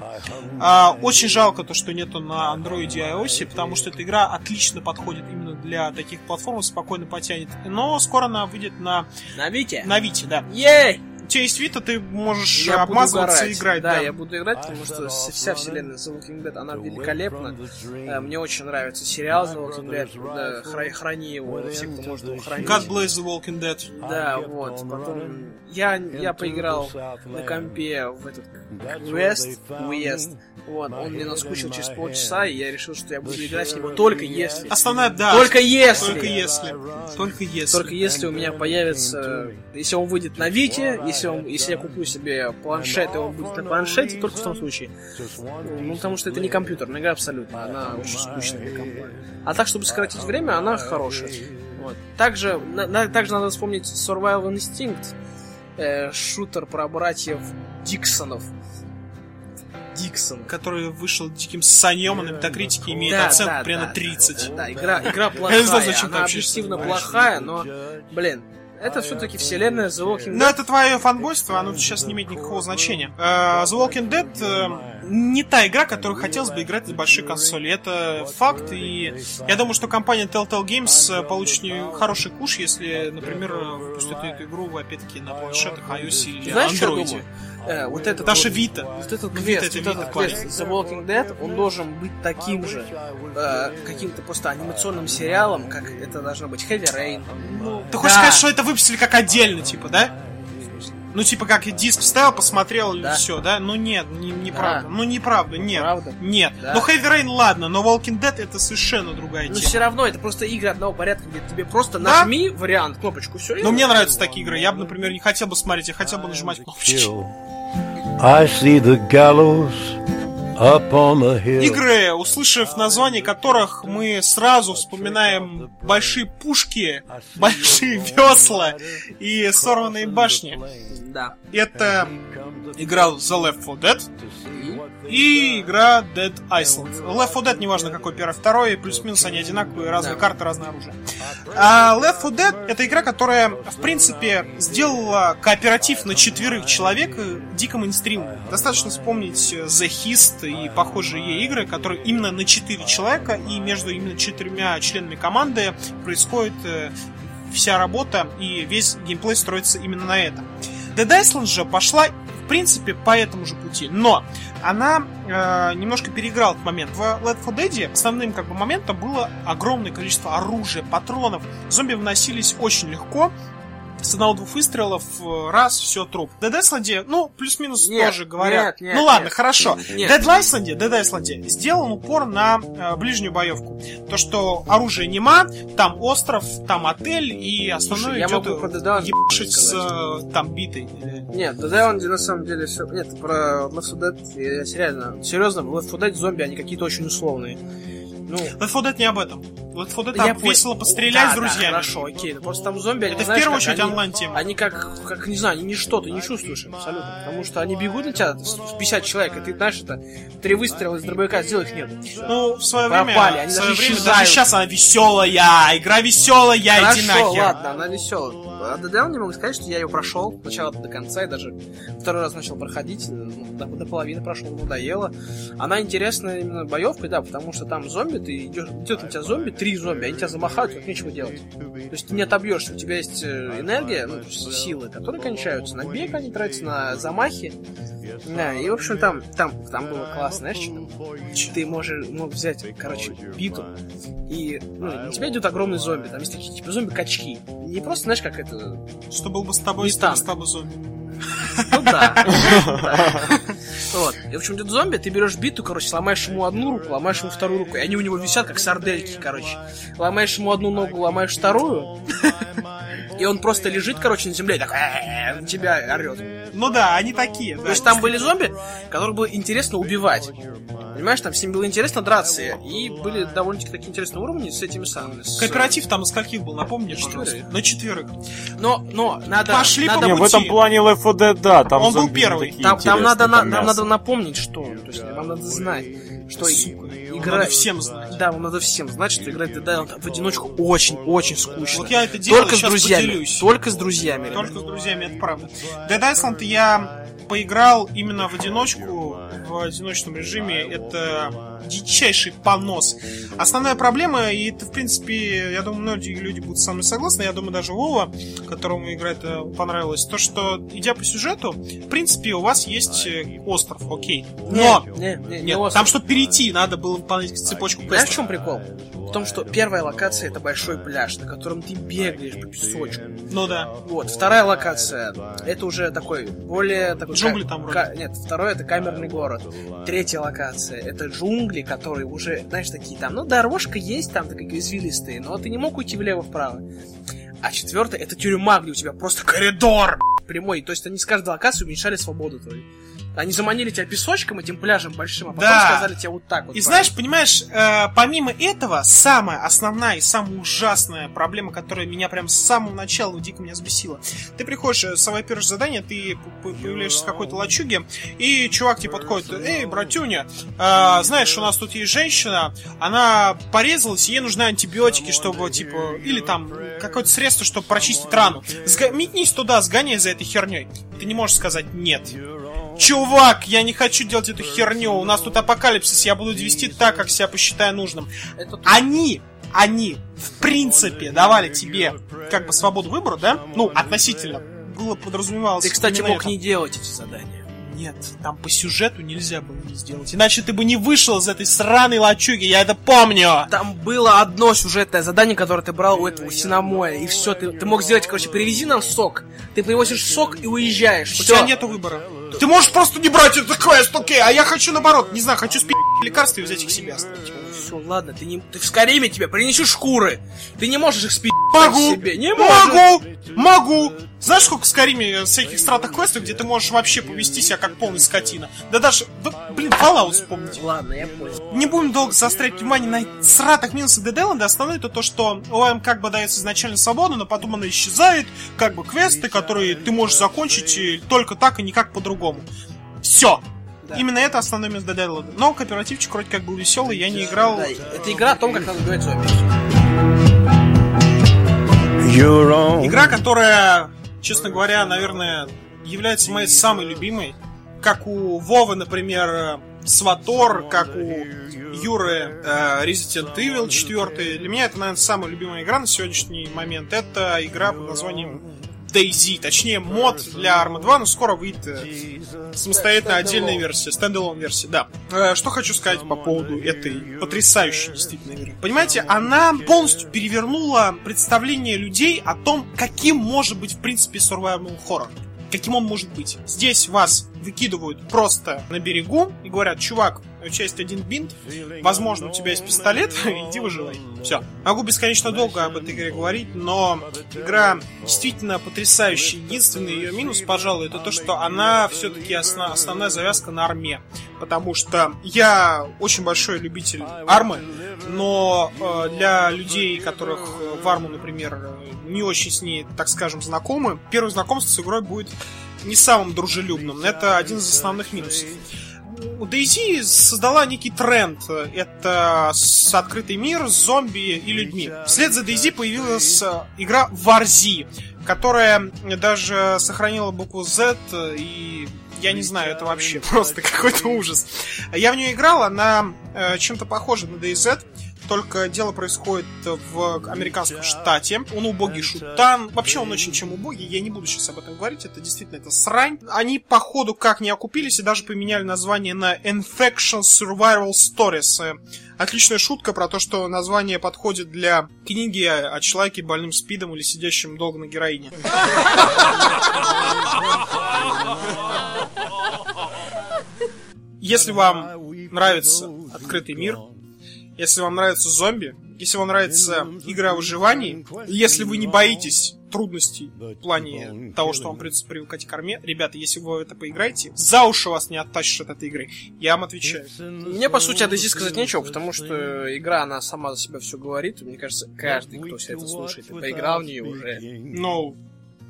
А, очень жалко то, что нету на андроиде и iOS, потому что эта игра отлично подходит именно для таких платформ, спокойно потянет. Но скоро она выйдет на, На Вите? на Вите, да. Ей! У тебя есть Вита, ты можешь Я обмазываться играть. и играть, да, да. я буду играть, потому что вся вселенная The Walking Dead, она великолепна. Э, Мне очень нравится сериал The Walking Dead. Храни его, все, кто может его хранить. God bless the Walking Dead. Да, вот. Потом я, я поиграл на компе в этот квест, уезд. Вот, он мне наскучил через полчаса, и я решил, что я буду играть в него только если. Основная, да. Только если. Только если. Только если. Только если у меня появится, если он выйдет на Вите, если, он, если я куплю себе планшет, и он будет на планшете, только в том случае. Ну, потому что это не компьютерная игра абсолютно, она очень скучная. А так, чтобы сократить время, она хорошая. Вот. Также, на- на- также надо вспомнить Survival Instinct, э, шутер про братьев Диксонов. Диксон. Который вышел диким санем, на метакритике имеет Да, оценку да, примерно да, 30. Да, да, игра, игра Я плохая, не знаю, зачем ты она объективно плохая, но, блин, это все-таки вселенная The Walking Но Dead. это твое фанбойство, оно сейчас не имеет никакого значения. Э, The Walking Dead э, не та игра, которую хотелось бы играть на большой консоли. Это факт, и я думаю, что компания Telltale Games э, получит хороший куш, если, например, выпустит эту игру, опять-таки, на планшетах, iOS или Знаешь, что я Android. думаю? Э, вот этот Даже вот, Vita. вот этот Ну, квест, Vita это вот этот квест The Walking Dead, он должен быть таким же, э, каким-то просто анимационным сериалом, как это должно быть Heavy Rain. Ну, Ты хочешь да. сказать, что это выпустили как отдельно, типа, да? Ну, типа, как диск вставил, посмотрел, и Да. все, да? Ну, нет, не, неправда. Да. Ну, неправда, нет. Правда? Нет. Да. Ну, Heavy Rain, ладно, но Walking Dead это совершенно другая Но тема. все равно это просто игры одного порядка, где тебе просто Да. нажми вариант, кнопочку, все. Но мне нравятся такие игры. Я бы, например, не хотел бы смотреть, я хотел бы нажимать кнопочки. I see the gallows Игры, услышав название которых мы сразу вспоминаем большие пушки, большие весла и сорванные башни. Да. Это игра The Left 4 Dead и игра Dead Island. Left 4 Dead, неважно какой первый, второй, плюс-минус они одинаковые, разные Да. карты, разное оружие. А Left 4 Dead это игра, которая, в принципе, сделала кооператив на четверых человек э, дико мейнстримным. Достаточно вспомнить э, The Hist и похожие игры, которые именно на четыре человека и между именно четырьмя членами команды происходит э, вся работа и весь геймплей строится именно на этом. Dead Island же пошла, в принципе, по этому же пути, но она э, немножко переиграла этот момент. В Left 4 Dead основным как бы моментом было огромное количество оружия, патронов. Зомби вносились очень легко. С одного-двух выстрелов э, раз, все, труп. Dead Island, ну, плюс-минус тоже говорят. нет, нет, ну ладно, нет. хорошо. Нет. Dead Island, Dead Island сделан упор на э, ближнюю боевку. То, что оружие нема, там остров, там отель, и основное я идет Island ебашить с э, там битой. Нет, Dead Island на самом деле все... Нет, про Left 4 Dead, я, я серьезно, серьезно, в Left 4 Dead зомби, они какие-то очень условные. Ну, Left 4 Dead не об этом. Left 4 Dead там весело пострелять Да, с да, друзьями. хорошо, окей. Ну, просто там зомби, они, Это в знаешь, первую как очередь онлайн-тема. Они как, как, не знаю, они ничто, ты не чувствуешь абсолютно. Потому что они бегут на тебя, с 50 человек, и ты знаешь, это три выстрела из дробовика сделать их нет. Ну, в свое Пропали, время, они в свое даже время исчезают. даже сейчас она веселая, игра веселая, иди Хорошо, нахер. ладно, она веселая. А Island не могу сказать, что я ее прошел от начала до конца и даже второй раз начал проходить, ну, до, до половины прошел, надоело. Она интересная именно боевкой, да, потому что там зомби, ты идешь, идет на тебя зомби, три зомби, они тебя замахают, тут нечего делать. То есть ты не отобьешься, у тебя есть э, энергия, ну, силы, которые кончаются на бег, они тратятся на замахи. Да, и, в общем, там, там, там было классно, знаешь, что? Ты можешь, мог взять, короче, биту, и ну, на тебя идет огромный зомби, там есть такие, типа, зомби-качки. Не просто, знаешь, как это... Что был бы с тобой, если бы танк. с тобой зомби. Ну да. Вот. И, в общем, идет зомби, ты берешь биту, короче, сломаешь ему одну руку, ломаешь ему вторую руку, и они у него висят, как сардельки, короче. Ломаешь ему одну ногу, ломаешь вторую, и он просто лежит, короче, на земле, и так на тебя орет. Ну да, они такие. То есть там были зомби, которых было интересно убивать. Понимаешь, там всем было интересно драться, и были довольно-таки такие интересные уровни с этими самыми. с- Кооператив там из скольких был, напомни. На четверых. Но, но, надо... Пошли надо по Не, в пути. этом плане Left 4 Dead, да, там Он был первый. Там, там надо, на- нам надо напомнить, что. То есть вам надо знать, что и- игра... Надо всем знать. Да, вам надо всем знать, что играть в Dead Island в одиночку очень-очень скучно. Вот я это делаю, Только с друзьями. поделюсь. Только с друзьями. ребят. Только с друзьями, это правда. Dead Island я поиграл именно в одиночку, в одиночном режиме. Это дичайший понос. Основная проблема, и это, в принципе, я думаю, многие люди будут со мной согласны, я думаю, даже Вова, которому игра это понравилась, то, что, идя по сюжету, в принципе, у вас есть э, остров, окей. Но, Не, не, не нет, остров. там, чтобы перейти, надо было выполнять цепочку Знаешь, в квестов. чем прикол? Том, что первая локация это большой пляж, на котором ты бегаешь по песочку. Ну да. Вот, вторая локация это уже такой более такой Джунгли ка- там вроде. нет, второй это камерный город. Третья локация это джунгли, которые уже, знаешь, такие там, ну дорожка есть там такие извилистые, но ты не мог уйти влево-вправо. А четвертая это тюрьма, где у тебя просто коридор прямой. То есть они с каждой локации уменьшали свободу твою. Они заманили тебя песочком, этим пляжем большим, а потом Да. сказали тебе вот так вот. И правильно. знаешь, понимаешь, э, помимо этого, самая основная и самая ужасная проблема, которая меня прям с самого начала дико меня взбесила. Ты приходишь, э, самое первое задание, ты появляешься в какой-то лачуге, и чувак тебе подходит, эй, братюня, э, знаешь, у нас тут есть женщина, она порезалась, ей нужны антибиотики, чтобы, типа, или там какое-то средство, чтобы прочистить рану. Метнись туда, сгоняй за этой херней. Ты не можешь сказать нет. Чувак, я не хочу делать эту херню. У нас тут апокалипсис, я буду вести так, как себя посчитаю нужным. Они, они, в принципе, давали тебе как бы свободу выбора, да? Ну, относительно. Было подразумевалось. Ты, кстати, мог это. не делать эти задания. Нет, там по сюжету нельзя было не сделать. Иначе ты бы не вышел из этой сраной лачуги, я это помню. Там было одно сюжетное задание, которое ты брал у этого синамоя, и все, ты, ты мог сделать, короче, привези нам сок, ты привозишь сок и уезжаешь. У тебя нету выбора. Ты можешь просто не брать этот квест, окей, а я хочу наоборот, не знаю, хочу спить лекарства и взять их себе оставить. Ну ладно, ты не... Ты в Скариме тебе принесешь шкуры. Ты не можешь их спи***ть Могу! себе. Не можешь. Могу! Могу! Знаешь, сколько в Скариме всяких стратах квестов, где ты можешь вообще повести себя как полный скотина? Да даже, да, блин, Fallout вспомните. Ладно, я понял. Не будем долго заострять внимание на сратах минусах Dead Island. Основное это то, что OM как бы дается изначально свободу, но потом она исчезает, как бы квесты, которые ты можешь закончить и только так и никак по-другому. Все. Да. Именно это основной минус Dead Island. Но кооперативчик вроде как был веселый, я не играл. Да, это игра о том, как надо убивать зомби. Игра, которая, честно говоря, наверное, является моей самой любимой. Как у Вовы, например, Сватор, как у Юры э, Resident Evil 4. Для меня это, наверное, самая любимая игра на сегодняшний момент. Это игра под названием DayZ, точнее мод для Arma 2, но скоро выйдет э, самостоятельно отдельная версия, стендалон версия, да. Э, что хочу сказать по поводу этой потрясающей действительно игры. Понимаете, она полностью перевернула представление людей о том, каким может быть в принципе survival horror. Каким он может быть. Здесь вас выкидывают просто на берегу и говорят, чувак, у тебя есть один бинт, возможно, у тебя есть пистолет, иди выживай. Все. Могу бесконечно долго об этой игре говорить, но игра действительно потрясающая. Единственный ее минус, пожалуй, это то, что она все-таки основ- основная завязка на арме. Потому что я очень большой любитель армы, но э, для людей, которых э, в арму, например, не очень с ней, так скажем, знакомы, первое знакомство с игрой будет не самым дружелюбным. Это один из основных минусов. DayZ создала некий тренд. Это с открытый мир с зомби и людьми. Вслед за DayZ появилась э, игра Warzy, которая даже сохранила букву Z и я не знаю, это вообще просто какой-то ужас. Я в нее играл, она э, чем-то похожа на DayZ, только дело происходит в американском штате. Он убогий шутан. Вообще он очень чем убогий. Я не буду сейчас об этом говорить. Это действительно это срань. Они по ходу как не окупились и даже поменяли название на Infection Survival Stories. Э, Отличная шутка про то, что название подходит для книги о человеке больным спидом или сидящим долго на героине. Если вам нравится открытый мир, если вам нравятся зомби, если вам нравится игра о выживании, если вы не боитесь трудностей в плане того, что вам придется привыкать к корме, ребята, если вы это поиграете, за уши вас не оттащишь от этой игры. Я вам отвечаю. Мне, по сути, о DayZ сказать нечего, потому что игра, она сама за себя все говорит. Мне кажется, каждый, кто все это слушает, и поиграл в нее уже. Но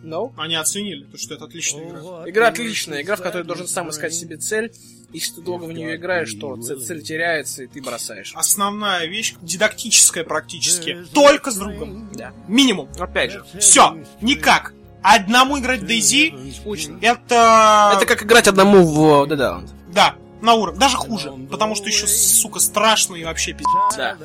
No? они оценили, то, что это отличная игра. Игра отличная, игра, в которой должен сам искать себе цель. Если ты долго в нее играешь, то цель, теряется, и ты бросаешь. Основная вещь, дидактическая практически, только с другом. Да. Минимум. Опять же, Все, никак. Одному играть в DayZ, скучно. это... Это как играть одному в Dead Island. Да, на уровне. Даже хуже. Потому что еще, сука, страшно и вообще пиздец. Да.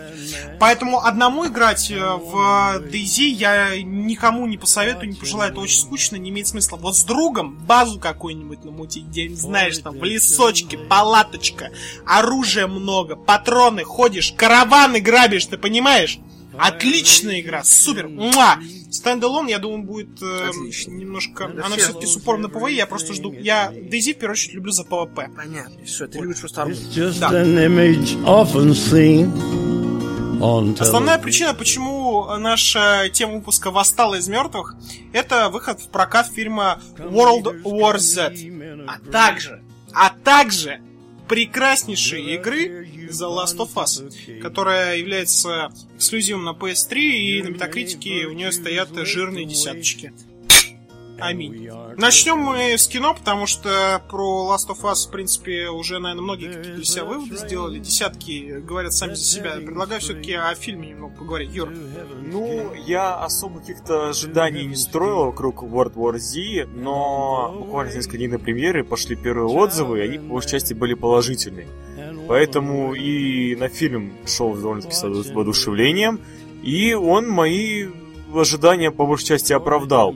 Поэтому одному играть э, в DayZ я никому не посоветую, не пожелаю. Это очень скучно, не имеет смысла. Вот с другом базу какую-нибудь намутить, где, знаешь, там, в лесочке, палаточка, оружия много, патроны, ходишь, караваны грабишь, ты понимаешь? Отличная игра, супер, муа! Standalone, я думаю, будет э, Отлично. немножко... Да Она все. все-таки с упором на PvE, я просто жду... Я DayZ, в первую очередь, люблю за PvP. Понятно. Все, ты любишь просто Да. Основная причина, почему наша тема выпуска восстала из мертвых, это выход в прокат фильма World War Z. А также, а также прекраснейшей игры The Last of Us, которая является эксклюзивом на PS3 и на Метакритике у нее стоят жирные десяточки. Аминь. Начнем мы с кино, потому что про Last of Us, в принципе, уже, наверное, многие какие-то для себя выводы сделали. Десятки говорят сами за себя. Предлагаю все-таки о фильме немного поговорить. Юр, Ну, я особо каких-то ожиданий не строил вокруг World War Z, но буквально несколько дней до премьеры пошли первые отзывы, и они, по большей части, были положительные. Поэтому и на фильм шел довольно-таки с воодушевлением, и он мои ожидания по большей части оправдал.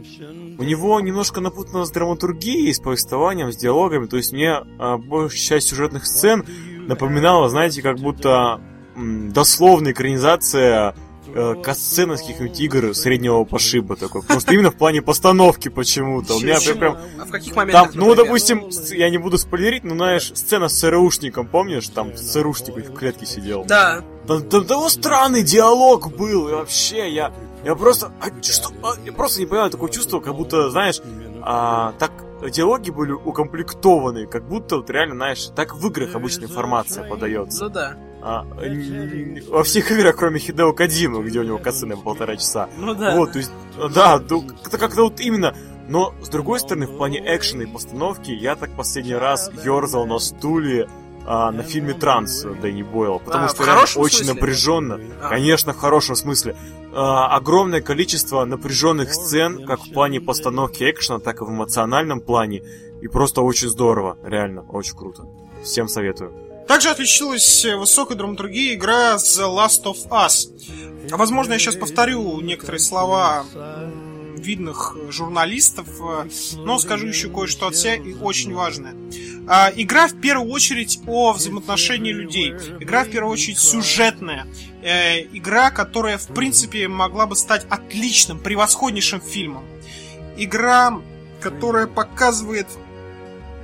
У него немножко напутано с драматургией, с повествованием, с диалогами, то есть мне а, большая часть сюжетных сцен напоминала, знаете, как будто м, дословная экранизация э, катсцены с каких-нибудь игр среднего пошиба такой. Просто именно в плане постановки почему-то. У меня Почему? прям... А в каких Там, моментах? ну, например? допустим, я не буду спойлерить, но знаешь, сцена с ЦРУшником, помнишь? Там ЦРУшник в клетке сидел. Да. Там, там того странный диалог был, и вообще я... Я просто... А, что, а, я просто не понимаю, такое чувство, как будто, знаешь, а, так диалоги были укомплектованы, как будто вот реально, знаешь, так в играх обычно информация подается. Ну да. А, во всех играх, кроме Хидео Кадзимы, где у него кацаны по полтора часа. Ну да. Вот, то есть, да, ну, как-то как-то вот именно. Но, с другой стороны, в плане экшена и постановки, я так последний раз ерзал на стуле а, на фильме «Транс» Дэнни Бойла, потому А, что реально очень смысле? напряженно. А. Конечно, в хорошем смысле. А, огромное количество напряженных сцен, как в плане постановки экшена, так и в эмоциональном плане. И просто очень здорово, реально, очень круто. Всем советую. Также отличилась высокой драматургией игра The Last of Us. Возможно, я сейчас повторю некоторые слова видных журналистов, э, но скажу еще кое-что от себя и очень важное. А, Игра в первую очередь о взаимоотношении людей. Игра в первую очередь сюжетная. Э, Игра, которая в принципе могла бы стать отличным, превосходнейшим фильмом. Игра, которая показывает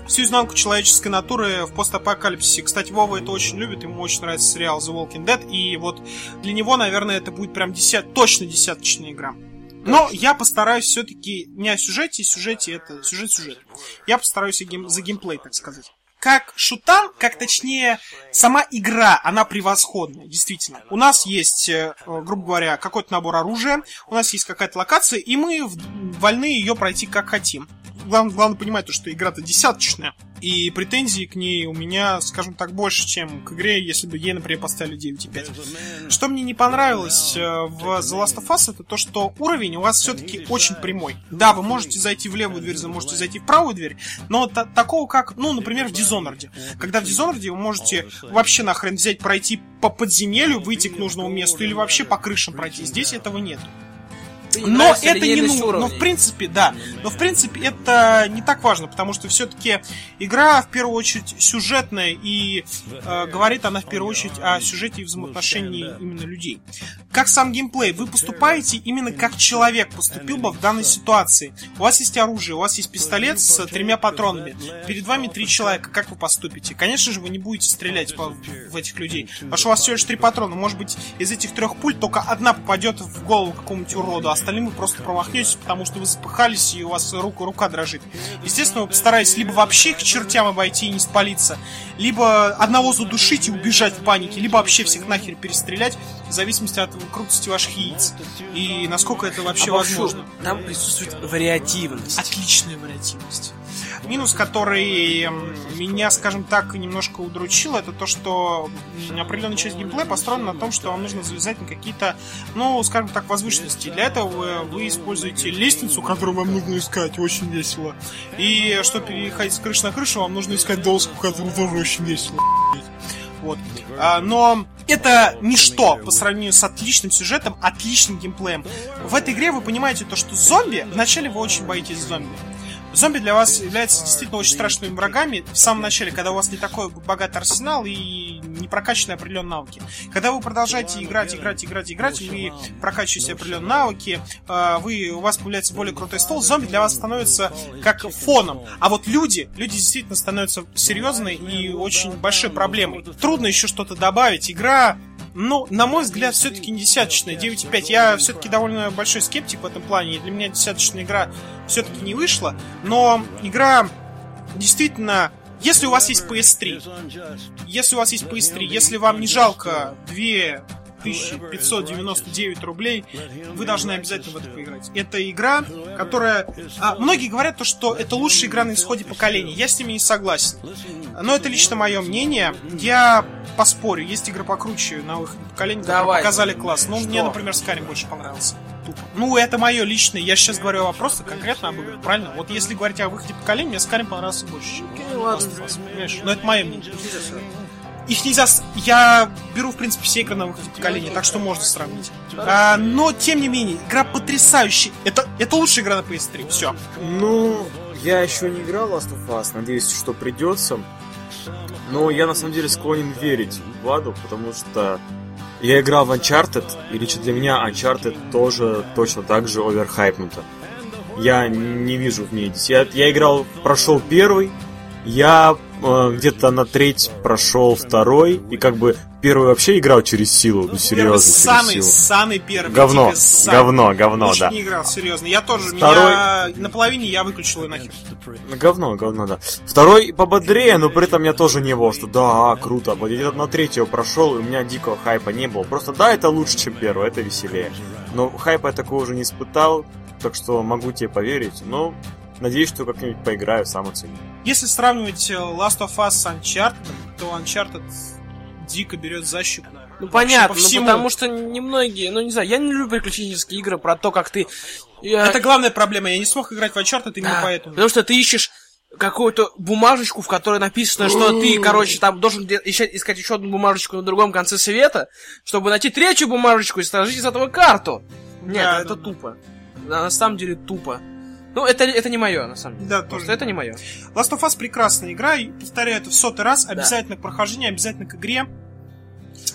всю изнанку человеческой натуры в постапокалипсисе. Кстати, Вова это очень любит, ему очень нравится сериал The Walking Dead, и вот для него, наверное, это будет прям десят, точно десяточная игра. Но я постараюсь все-таки не о сюжете, сюжете это сюжет-сюжет. Я постараюсь гейм- за геймплей, так сказать. Как шутан, как точнее сама игра, она превосходная, действительно. У нас есть, э, грубо говоря, какой-то набор оружия, у нас есть какая-то локация, и мы вольны ее пройти как хотим. Главное, главное понимать, то, что игра-то десяточная, и претензий к ней у меня, скажем так, больше, чем к игре, если бы ей, например, поставили 9,5. Что мне не понравилось э, в The Last of Us, это то, что уровень у вас все-таки очень прямой. Да, вы можете зайти в левую дверь, вы можете зайти в правую дверь, но та- такого как, ну, например, в Dishonored. Когда в Dishonored вы можете вообще нахрен взять, пройти по подземелью, выйти к нужному месту или вообще по крышам пройти. Здесь этого нет. Ты не Но это не нужно. Но в принципе, да. Но в принципе это не так важно, потому что все-таки игра в первую очередь сюжетная и э, говорит она в первую очередь о сюжете и взаимоотношении именно людей. Как сам геймплей, вы поступаете именно как человек поступил бы в данной ситуации. У вас есть оружие, у вас есть пистолет с тремя патронами. Перед вами три человека, как вы поступите? Конечно же, вы не будете стрелять по- в этих людей, потому что у вас всего лишь три патрона. Может быть, из этих трех пуль только одна попадет в голову какому-нибудь уроду, а остальным вы просто промахнетесь, потому что вы запыхались и у вас рука, рука дрожит. Естественно, вы постараетесь либо вообще к чертям обойти и не спалиться, либо одного задушить и убежать в панике, либо вообще всех нахер перестрелять, в зависимости от крутости ваших яиц. И насколько это вообще Обобщу, возможно. Там присутствует вариативность. Отличная вариативность. Минус, который м, меня, скажем так, немножко удручил, это то, что определенная часть геймплея построена на том, что вам нужно залезать на какие-то, ну, скажем так, возвышенности. Для этого вы, вы используете лестницу, которую вам нужно искать, очень весело. И чтобы переходить с крыши на крышу, вам нужно искать доску, которую тоже очень весело. Вот. А, но это ничто по сравнению с отличным сюжетом, отличным геймплеем. В этой игре вы понимаете то, что зомби, вначале вы очень боитесь зомби. Зомби для вас являются действительно очень страшными врагами в самом начале, когда у вас не такой богатый арсенал и не прокачанные определенные навыки. Когда вы продолжаете играть, играть, играть, играть, вы прокачиваете определенные навыки, э, вы, у вас появляется более крутой стол, зомби для вас становится как фоном. А вот люди, люди действительно становятся серьезной и очень большой проблемой. Трудно еще что-то добавить. Игра ну, на мой взгляд, все-таки не десяточная, 9,5. Я все-таки довольно большой скептик в этом плане, и для меня десяточная игра все-таки не вышла. Но игра действительно... Если у вас есть PS3, если у вас есть PS3, если вам не жалко 2599 рублей, вы должны обязательно в это поиграть. Это игра, которая... а, многие говорят, то, что это лучшая игра на исходе поколения. Я с ними не согласен. Но это лично мое мнение. Я поспорю. Есть игры покруче на выходе поколения, которые Давай. показали класс. Ну, мне, например, Skyrim больше понравился. Тупо. Ну, это мое личное. Я сейчас говорю о просто конкретно об играх, правильно? Вот если говорить о выходе поколения, мне Skyrim понравился больше, чем Ну, ладно. Понимаешь? Но это мое мнение. Их нельзя... Я беру, в принципе, все игры на выходе поколения, так что можно сравнить. А, но, тем не менее, игра потрясающая. Это, это лучшая игра на PS3. Все. Ну, я еще не играл Last of Us, надеюсь, что придется. Но я на самом деле склонен верить в Аду, потому что я играл в Uncharted, и лично для меня Uncharted тоже точно так же оверхайпнута. Я не вижу в ней... Я, я играл, прошел первый, Я э, где-то на треть прошел второй, и как бы первый вообще играл через силу, ну серьезно, Первый через самый, силу. самый первый. Говно, самый. говно, говно, Лучше да. не играл, серьезно. Я тоже, Второй- меня на половине я выключил ее нахер. Говно, говно, да. Второй пободрее, но при этом я тоже не был, что да, круто. Вот я где-то на третьего прошел, и у меня дикого хайпа не было. Просто да, это лучше, чем первый, это веселее. Но хайпа я такого уже не испытал, так что могу тебе поверить. Но надеюсь, что как-нибудь поиграю, сам оценю. Если сравнивать э, Last of Us с Uncharted, то Uncharted дико берет защику. Ну понятно, по ну, всему. потому что немногие, ну не знаю, я не люблю приключенческие игры про то, как ты... я- Это главная проблема. Я не смог играть в Uncharted именно Да, поэтому. Потому что ты ищешь какую-то бумажечку, в которой написано, что ты, короче, там должен ищать- искать еще одну бумажечку на другом конце света, чтобы найти третью бумажечку и сложить из этого карту. Нет, Да, это да. тупо. Да, на самом деле тупо. Ну, это, это не мое, на самом деле. Да, Просто тоже. это не мое. Last of Us прекрасная игра, и повторяю это в сотый раз, обязательно к прохождению, обязательно к игре.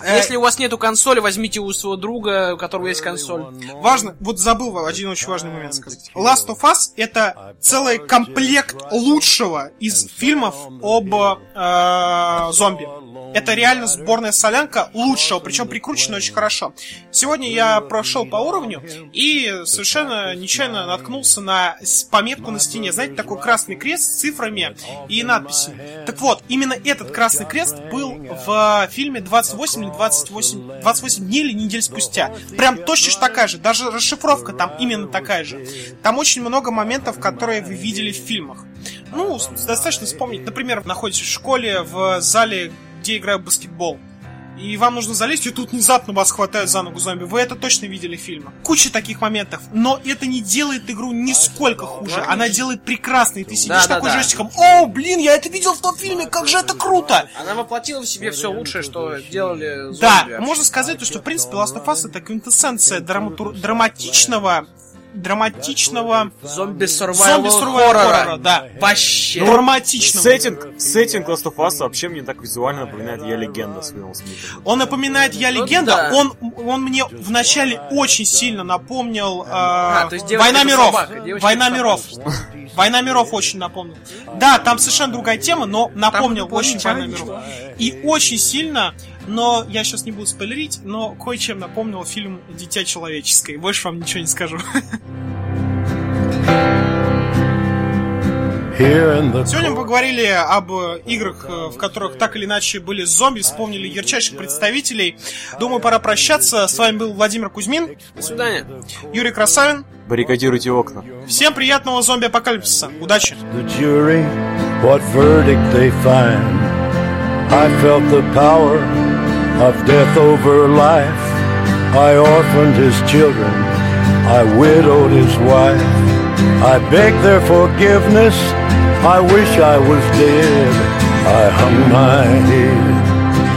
Э, Если у вас нету консоли, возьмите у своего друга, у которого есть консоль. Важно, вот забыл один очень важный момент сказать. Last of Us это целый комплект лучшего из фильмов об э, зомби. Это реально сборная солянка лучшего, причем прикручена очень хорошо. Сегодня я прошел по уровню и совершенно нечаянно наткнулся на пометку на стене. Знаете, такой красный крест с цифрами и надписями. Так вот, именно этот красный крест был в фильме 28 или 28, 28 дней или недель спустя. Прям точно такая же. Даже расшифровка там именно такая же. Там очень много моментов, которые вы видели в фильмах. Ну, достаточно вспомнить. Например, находитесь в школе, в зале, где играют в баскетбол. И вам нужно залезть, и тут внезапно вас хватают за ногу зомби. Вы это точно видели в фильмах. Куча таких моментов. Но это не делает игру нисколько хуже. Она делает прекрасно. И ты сидишь Да, такой да. жестиком. О, блин, я это видел в том фильме, как же это круто! Она воплотила в себе все лучшее, что делали зомби. Да, можно сказать, что, в принципе, Last of Us это квинтэссенция драматур- драматичного драматичного Зомби сурвайвал хоррора. да. Вообще. драматичного. Сеттинг, сеттинг Last of Us вообще мне так визуально напоминает «Я легенда» с Уиллом Смитом. Он напоминает «Я Ну легенда», да. он, он мне вначале очень сильно напомнил э, А, то есть «Война миров». собака, «Война миров». «Война миров» очень напомнил. Да, там совершенно другая тема, но напомнил очень «Война миров». И очень сильно, но я сейчас не буду спойлерить, но кое-чем напомнил фильм «Дитя человеческое». Больше вам ничего не скажу. Сегодня мы поговорили об играх, э, в которых так или иначе были зомби, вспомнили ярчайших представителей. Думаю, пора прощаться. С вами был Владимир Кузьмин, До свидания. Юрий Красавин. Баррикадируйте окна. Всем приятного зомби-апокалипсиса. Удачи! the jury what verdict they find. I felt the power of death over life. I orphaned his children, I widowed his wife. I begged their forgiveness, I wish I was dead. I hung my head,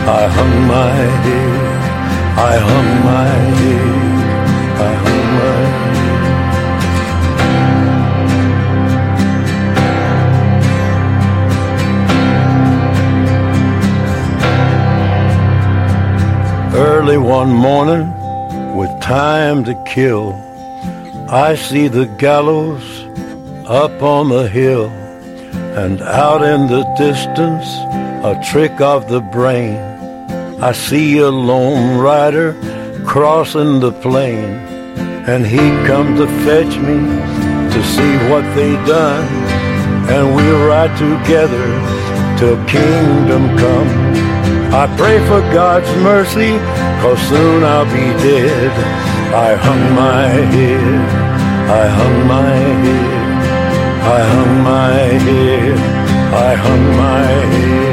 I hung my head, I hung my head, I hung Early one morning, with time to kill, I see the gallows up on the hill, and out in the distance, a trick of the brain. I see a lone rider crossing the plain, and he come to fetch me to see what they done, and we'll ride together till kingdom come. I pray for God's mercy, cause soon I'll be dead. I hung my head, I hung my head, I hung my head, I hung my head.